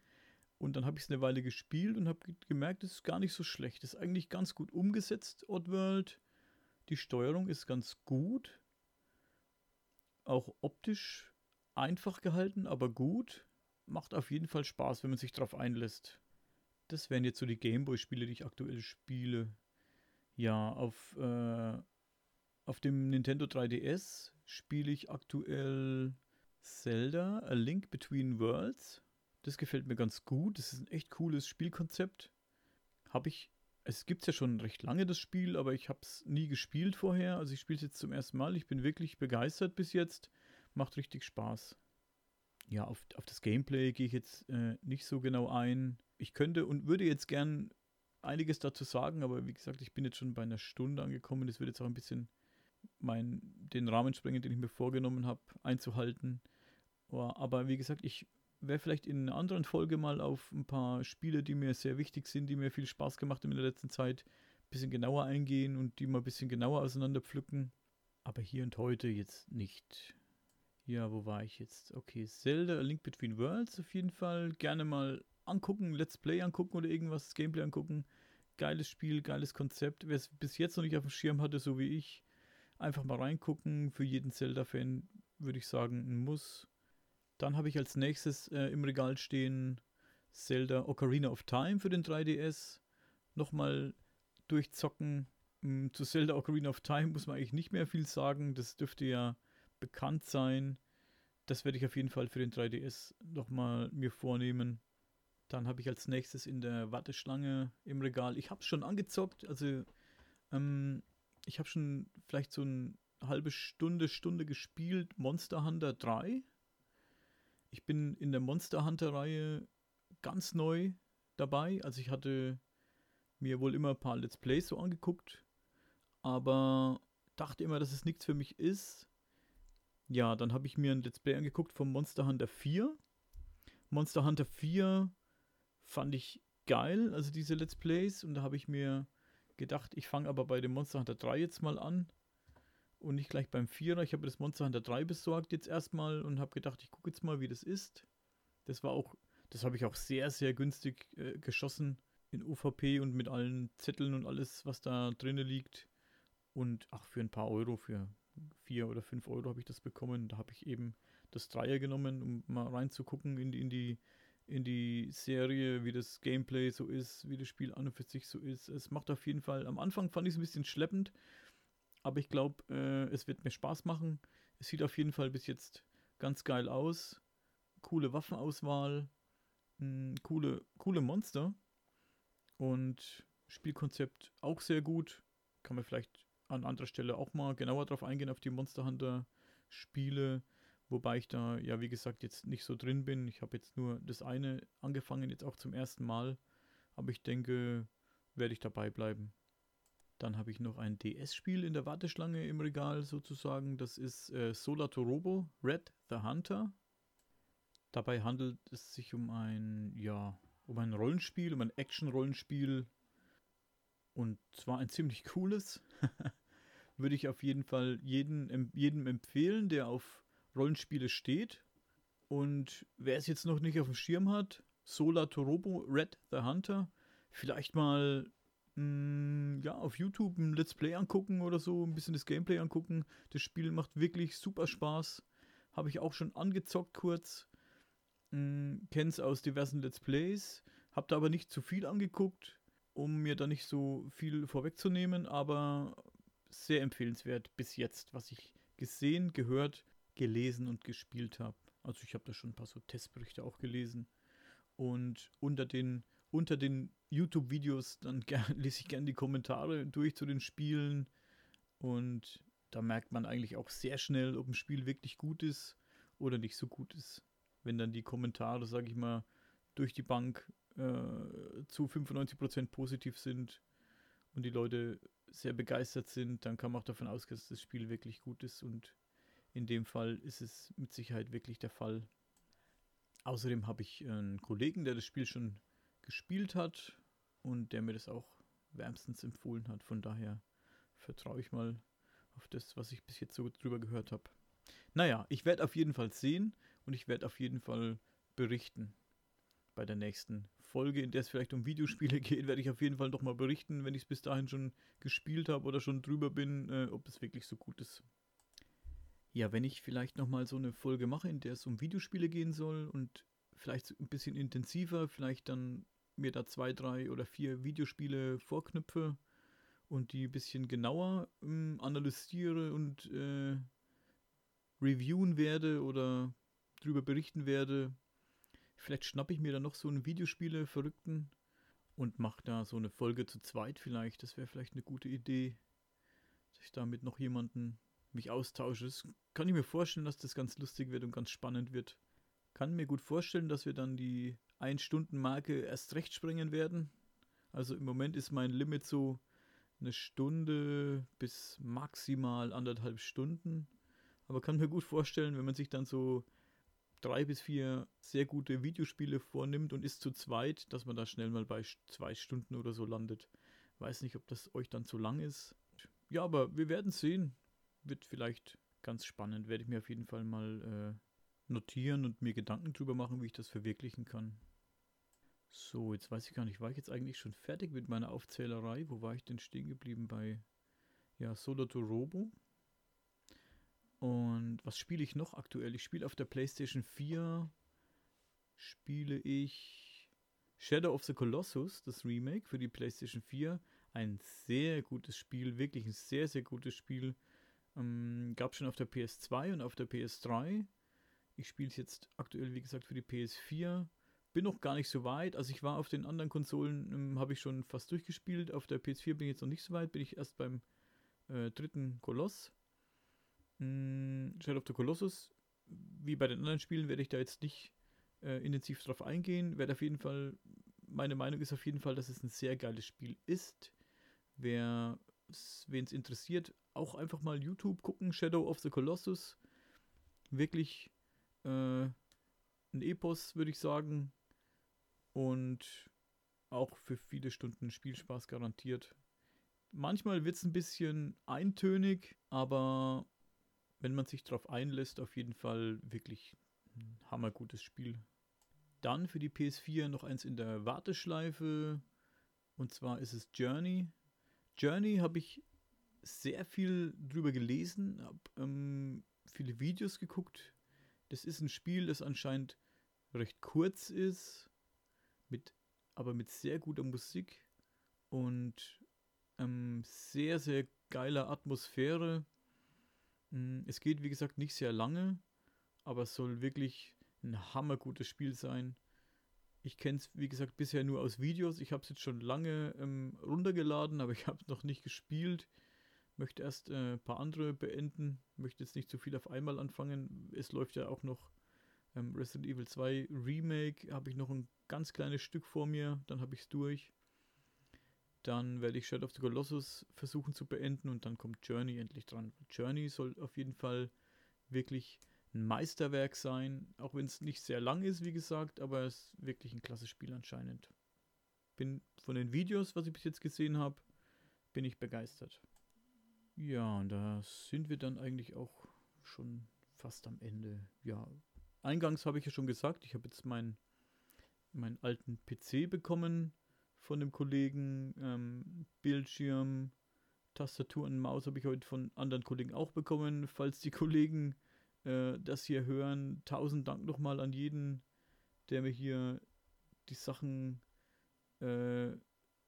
Und dann habe ich es eine Weile gespielt und habe gemerkt, es ist gar nicht so schlecht. Es ist eigentlich ganz gut umgesetzt, Oddworld. Die Steuerung ist ganz gut. Auch optisch einfach gehalten, aber gut. Macht auf jeden Fall Spaß, wenn man sich darauf einlässt. Das wären jetzt so die Gameboy-Spiele, die ich aktuell spiele. Ja, auf, äh, auf dem Nintendo 3DS spiele ich aktuell Zelda, A Link Between Worlds. Das gefällt mir ganz gut. Das ist ein echt cooles Spielkonzept. Habe ich. Es gibt ja schon recht lange das Spiel, aber ich habe es nie gespielt vorher. Also ich spiele es jetzt zum ersten Mal. Ich bin wirklich begeistert bis jetzt. Macht richtig Spaß. Ja, auf, auf das Gameplay gehe ich jetzt äh, nicht so genau ein. Ich könnte und würde jetzt gern einiges dazu sagen, aber wie gesagt, ich bin jetzt schon bei einer Stunde angekommen. Das wird jetzt auch ein bisschen mein, den Rahmen sprengen, den ich mir vorgenommen habe, einzuhalten. Aber wie gesagt, ich werde vielleicht in einer anderen Folge mal auf ein paar Spiele, die mir sehr wichtig sind, die mir viel Spaß gemacht haben in der letzten Zeit, ein bisschen genauer eingehen und die mal ein bisschen genauer auseinander pflücken. Aber hier und heute jetzt nicht. Ja, wo war ich jetzt? Okay, Zelda A Link Between Worlds auf jeden Fall. Gerne mal angucken, Let's Play angucken oder irgendwas, Gameplay angucken. Geiles Spiel, geiles Konzept. Wer es bis jetzt noch nicht auf dem Schirm hatte, so wie ich, einfach mal reingucken. Für jeden Zelda-Fan würde ich sagen, ein Muss. Dann habe ich als nächstes äh, im Regal stehen Zelda Ocarina of Time für den 3DS. Nochmal durchzocken. Hm, zu Zelda Ocarina of Time muss man eigentlich nicht mehr viel sagen. Das dürfte ja bekannt sein. Das werde ich auf jeden Fall für den 3DS nochmal mir vornehmen. Dann habe ich als nächstes in der Warteschlange im Regal. Ich habe es schon angezockt. Also ähm, ich habe schon vielleicht so eine halbe Stunde, Stunde gespielt. Monster Hunter 3 ich bin in der Monster Hunter-Reihe ganz neu dabei. Also ich hatte mir wohl immer ein paar Let's Plays so angeguckt, aber dachte immer, dass es nichts für mich ist. Ja, dann habe ich mir ein Let's Play angeguckt vom Monster Hunter 4. Monster Hunter 4 fand ich geil, also diese Let's Plays. Und da habe ich mir gedacht, ich fange aber bei dem Monster Hunter 3 jetzt mal an und nicht gleich beim Vierer. Ich habe das Monster Hunter 3 besorgt jetzt erstmal und habe gedacht, ich gucke jetzt mal, wie das ist. Das war auch, das habe ich auch sehr, sehr günstig äh, geschossen in UVP und mit allen Zetteln und alles, was da drinnen liegt. Und ach, für ein paar Euro, für vier oder fünf Euro habe ich das bekommen. Da habe ich eben das Dreier genommen, um mal reinzugucken in die, in die, in die Serie, wie das Gameplay so ist, wie das Spiel an und für sich so ist. Es macht auf jeden Fall, am Anfang fand ich es ein bisschen schleppend, aber ich glaube, äh, es wird mir Spaß machen. Es sieht auf jeden Fall bis jetzt ganz geil aus. Coole Waffenauswahl, mh, coole, coole Monster und Spielkonzept auch sehr gut. Kann man vielleicht an anderer Stelle auch mal genauer drauf eingehen, auf die Monster Hunter Spiele. Wobei ich da, ja, wie gesagt, jetzt nicht so drin bin. Ich habe jetzt nur das eine angefangen, jetzt auch zum ersten Mal. Aber ich denke, werde ich dabei bleiben. Dann habe ich noch ein DS-Spiel in der Warteschlange im Regal sozusagen. Das ist äh, Solar Torobo Red the Hunter. Dabei handelt es sich um ein, ja, um ein Rollenspiel, um ein Action-Rollenspiel. Und zwar ein ziemlich cooles. Würde ich auf jeden Fall jeden, jedem empfehlen, der auf Rollenspiele steht. Und wer es jetzt noch nicht auf dem Schirm hat, Solar Torobo Red the Hunter, vielleicht mal mh, mm, ja, auf YouTube ein Let's Play angucken oder so, ein bisschen das Gameplay angucken. Das Spiel macht wirklich super Spaß. Habe ich auch schon angezockt kurz. Mm, Kenn's aus diversen Let's Plays. Hab da aber nicht zu viel angeguckt, um mir da nicht so viel vorwegzunehmen, aber sehr empfehlenswert bis jetzt, was ich gesehen, gehört, gelesen und gespielt habe. Also ich habe da schon ein paar so Testberichte auch gelesen. Und unter den, unter den YouTube-Videos dann lese ich gerne die Kommentare durch zu den Spielen. Und da merkt man eigentlich auch sehr schnell, ob ein Spiel wirklich gut ist oder nicht so gut ist. Wenn dann die Kommentare, sage ich mal, durch die Bank äh, zu 95% positiv sind und die Leute sehr begeistert sind, dann kann man auch davon ausgehen, dass das Spiel wirklich gut ist und in dem Fall ist es mit Sicherheit wirklich der Fall. Außerdem habe ich einen Kollegen, der das Spiel schon gespielt hat und der mir das auch wärmstens empfohlen hat. Von daher vertraue ich mal auf das, was ich bis jetzt so drüber gehört habe. Naja, ich werde auf jeden Fall sehen und ich werde auf jeden Fall berichten. Bei der nächsten Folge, in der es vielleicht um Videospiele geht, werde ich auf jeden Fall nochmal berichten, wenn ich es bis dahin schon gespielt habe oder schon drüber bin, äh, ob es wirklich so gut ist. Ja, wenn ich vielleicht nochmal so eine Folge mache, in der es um Videospiele gehen soll und vielleicht ein bisschen intensiver, vielleicht dann mir da zwei, drei oder vier Videospiele vorknüpfe und die ein bisschen genauer ähm, analysiere und äh, reviewen werde oder drüber berichten werde. Vielleicht schnappe ich mir dann noch so einen Videospiele-Verrückten und mache da so eine Folge zu zweit vielleicht. Das wäre vielleicht eine gute Idee, dass ich da mit noch jemanden mich austausche. Kann ich mir vorstellen, dass das ganz lustig wird und ganz spannend wird. Kann mir gut vorstellen, dass wir dann die 1-Stunden-Marke erst recht sprengen werden. Also im Moment ist mein Limit so eine Stunde bis maximal anderthalb Stunden. Aber kann mir gut vorstellen, wenn man sich dann so drei bis vier sehr gute Videospiele vornimmt und ist zu zweit, dass man da schnell mal bei zwei Stunden oder so landet. Weiß nicht, ob das euch dann zu lang ist. Ja, aber wir werden sehen wird vielleicht ganz spannend. Werde ich mir auf jeden Fall mal äh, notieren und mir Gedanken drüber machen, wie ich das verwirklichen kann. So, jetzt weiß ich gar nicht, war ich jetzt eigentlich schon fertig mit meiner Aufzählerei? Wo war ich denn stehen geblieben bei ja, Soloto Robo? Und was spiele ich noch aktuell? Ich spiele auf der PlayStation 4 spiele ich Shadow of the Colossus, das Remake für die PlayStation 4. Ein sehr gutes Spiel, wirklich ein sehr, sehr gutes Spiel. Ähm, Gab es schon auf der PS2 und auf der PS3. Ich spiele es jetzt aktuell, wie gesagt, für die PS4. Bin noch gar nicht so weit. Also ich war auf den anderen Konsolen, ähm, habe ich schon fast durchgespielt. Auf der PS4 bin ich jetzt noch nicht so weit. Bin ich erst beim äh, dritten Koloss. Hm, Shadow of the Colossus. Wie bei den anderen Spielen werde ich da jetzt nicht äh, intensiv drauf eingehen. Werde auf jeden Fall, meine Meinung ist auf jeden Fall, dass es ein sehr geiles Spiel ist. Wer wen es interessiert, auch einfach mal YouTube gucken, Shadow of the Colossus. Wirklich äh, ein Epos, würde ich sagen. Und auch für viele Stunden Spielspaß garantiert. Manchmal wird es ein bisschen eintönig, aber wenn man sich darauf einlässt, auf jeden Fall wirklich ein hammergutes Spiel. Dann für die PS4 noch eins in der Warteschleife. Und zwar ist es Journey. Journey habe ich sehr viel drüber gelesen, habe ähm, viele Videos geguckt. Das ist ein Spiel, das anscheinend recht kurz ist, mit, aber mit sehr guter Musik und ähm, sehr, sehr geiler Atmosphäre. Mm, es geht, wie gesagt, nicht sehr lange, aber es soll wirklich ein hammergutes Spiel sein. Ich kenne es, wie gesagt, bisher nur aus Videos. Ich habe es jetzt schon lange ähm, runtergeladen, aber ich habe es noch nicht gespielt. Möchte erst äh, ein paar andere beenden. Möchte jetzt nicht zu viel auf einmal anfangen. Es läuft ja auch noch ähm, Resident Evil 2 Remake. Habe ich noch ein ganz kleines Stück vor mir. Dann habe ich es durch. Dann werde ich Shadow of the Colossus versuchen zu beenden und dann kommt Journey endlich dran. Journey soll auf jeden Fall wirklich ein Meisterwerk sein, auch wenn es nicht sehr lang ist, wie gesagt, aber es ist wirklich ein klasse Spiel anscheinend. Bin von den Videos, was ich bis jetzt gesehen habe, bin ich begeistert. Ja, und da sind wir dann eigentlich auch schon fast am Ende. Ja, eingangs habe ich ja schon gesagt, ich habe jetzt meinen meinen alten PC bekommen von dem Kollegen, ähm, Bildschirm, Tastatur und Maus habe ich heute von anderen Kollegen auch bekommen. Falls die Kollegen äh, das hier hören, tausend Dank nochmal an jeden, der mir hier die Sachen äh,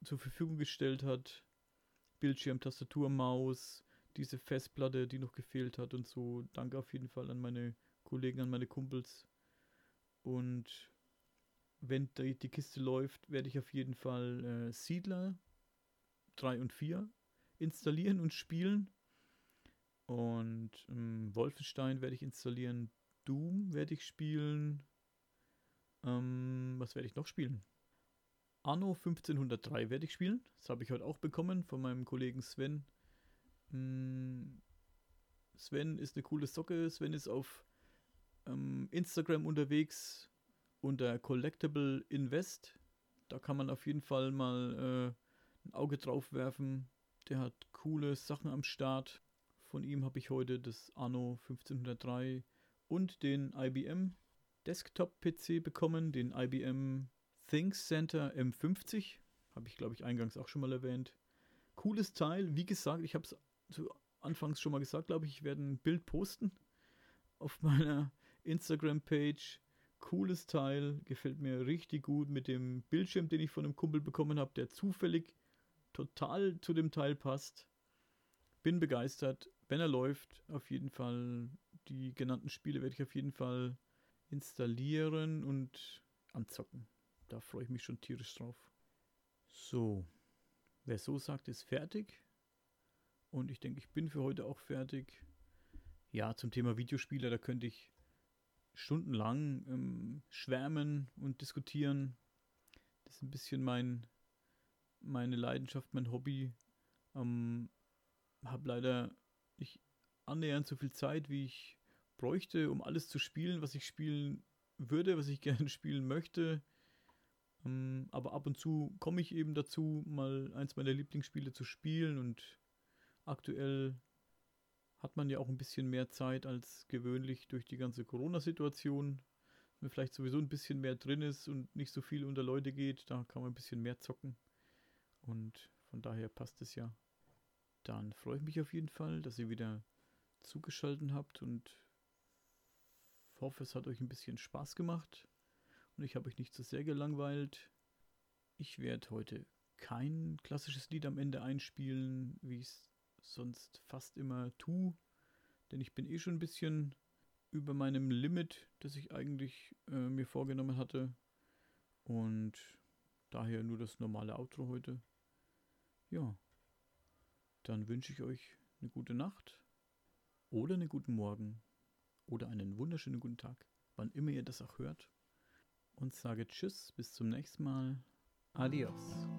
zur Verfügung gestellt hat. Bildschirm, Tastatur, Maus, diese Festplatte, die noch gefehlt hat und so. Danke auf jeden Fall an meine Kollegen, an meine Kumpels. Und wenn die, die Kiste läuft, werde ich auf jeden Fall äh, Siedler 3 und 4 installieren und spielen. Und ähm, Wolfenstein werde ich installieren. Doom werde ich spielen. Ähm, was werde ich noch spielen? Anno 1503 werde ich spielen. Das habe ich heute auch bekommen von meinem Kollegen Sven. Hm, Sven ist eine coole Socke. Sven ist auf ähm, Instagram unterwegs unter Collectible Invest. Da kann man auf jeden Fall mal äh, ein Auge drauf werfen. Der hat coole Sachen am Start. Von ihm habe ich heute das Anno 1503 und den IBM Desktop-PC bekommen, den IBM ThinkCenter M50. Habe ich, glaube ich, eingangs auch schon mal erwähnt. Cooles Teil. Wie gesagt, ich habe es zu Anfangs schon mal gesagt, glaube ich, ich werde ein Bild posten auf meiner Instagram-Page. Cooles Teil, gefällt mir richtig gut mit dem Bildschirm, den ich von einem Kumpel bekommen habe, der zufällig total zu dem Teil passt. Bin begeistert. Wenn er läuft, auf jeden Fall die genannten Spiele werde ich auf jeden Fall installieren und anzocken. Da freue ich mich schon tierisch drauf. So, wer so sagt, ist fertig. Und ich denke, ich bin für heute auch fertig. Ja, zum Thema Videospiele, da könnte ich stundenlang ähm, schwärmen und diskutieren. Das ist ein bisschen mein, meine Leidenschaft, mein Hobby. Ähm, habe leider nicht annähernd so viel Zeit, wie ich bräuchte, um alles zu spielen, was ich spielen würde, was ich gerne spielen möchte. Ähm, aber ab und zu komme ich eben dazu, mal eins meiner Lieblingsspiele zu spielen und aktuell hat man ja auch ein bisschen mehr Zeit als gewöhnlich durch die ganze Corona-Situation. Wenn vielleicht sowieso ein bisschen mehr drin ist und nicht so viel unter Leute geht, da kann man ein bisschen mehr zocken. Und von daher passt es ja. Dann freue ich mich auf jeden Fall, dass ihr wieder zugeschaltet habt und hoffe, es hat euch ein bisschen Spaß gemacht und ich habe euch nicht zu so sehr gelangweilt. Ich werde heute kein klassisches Lied am Ende einspielen, wie ich es sonst fast immer tue, denn ich bin eh schon ein bisschen über meinem Limit, das ich eigentlich äh, mir vorgenommen hatte. Und daher nur das normale Outro heute. Ja, dann wünsche ich euch eine gute Nacht oder einen guten Morgen oder einen wunderschönen guten Tag, wann immer ihr das auch hört. Und sage Tschüss, bis zum nächsten Mal. Adios.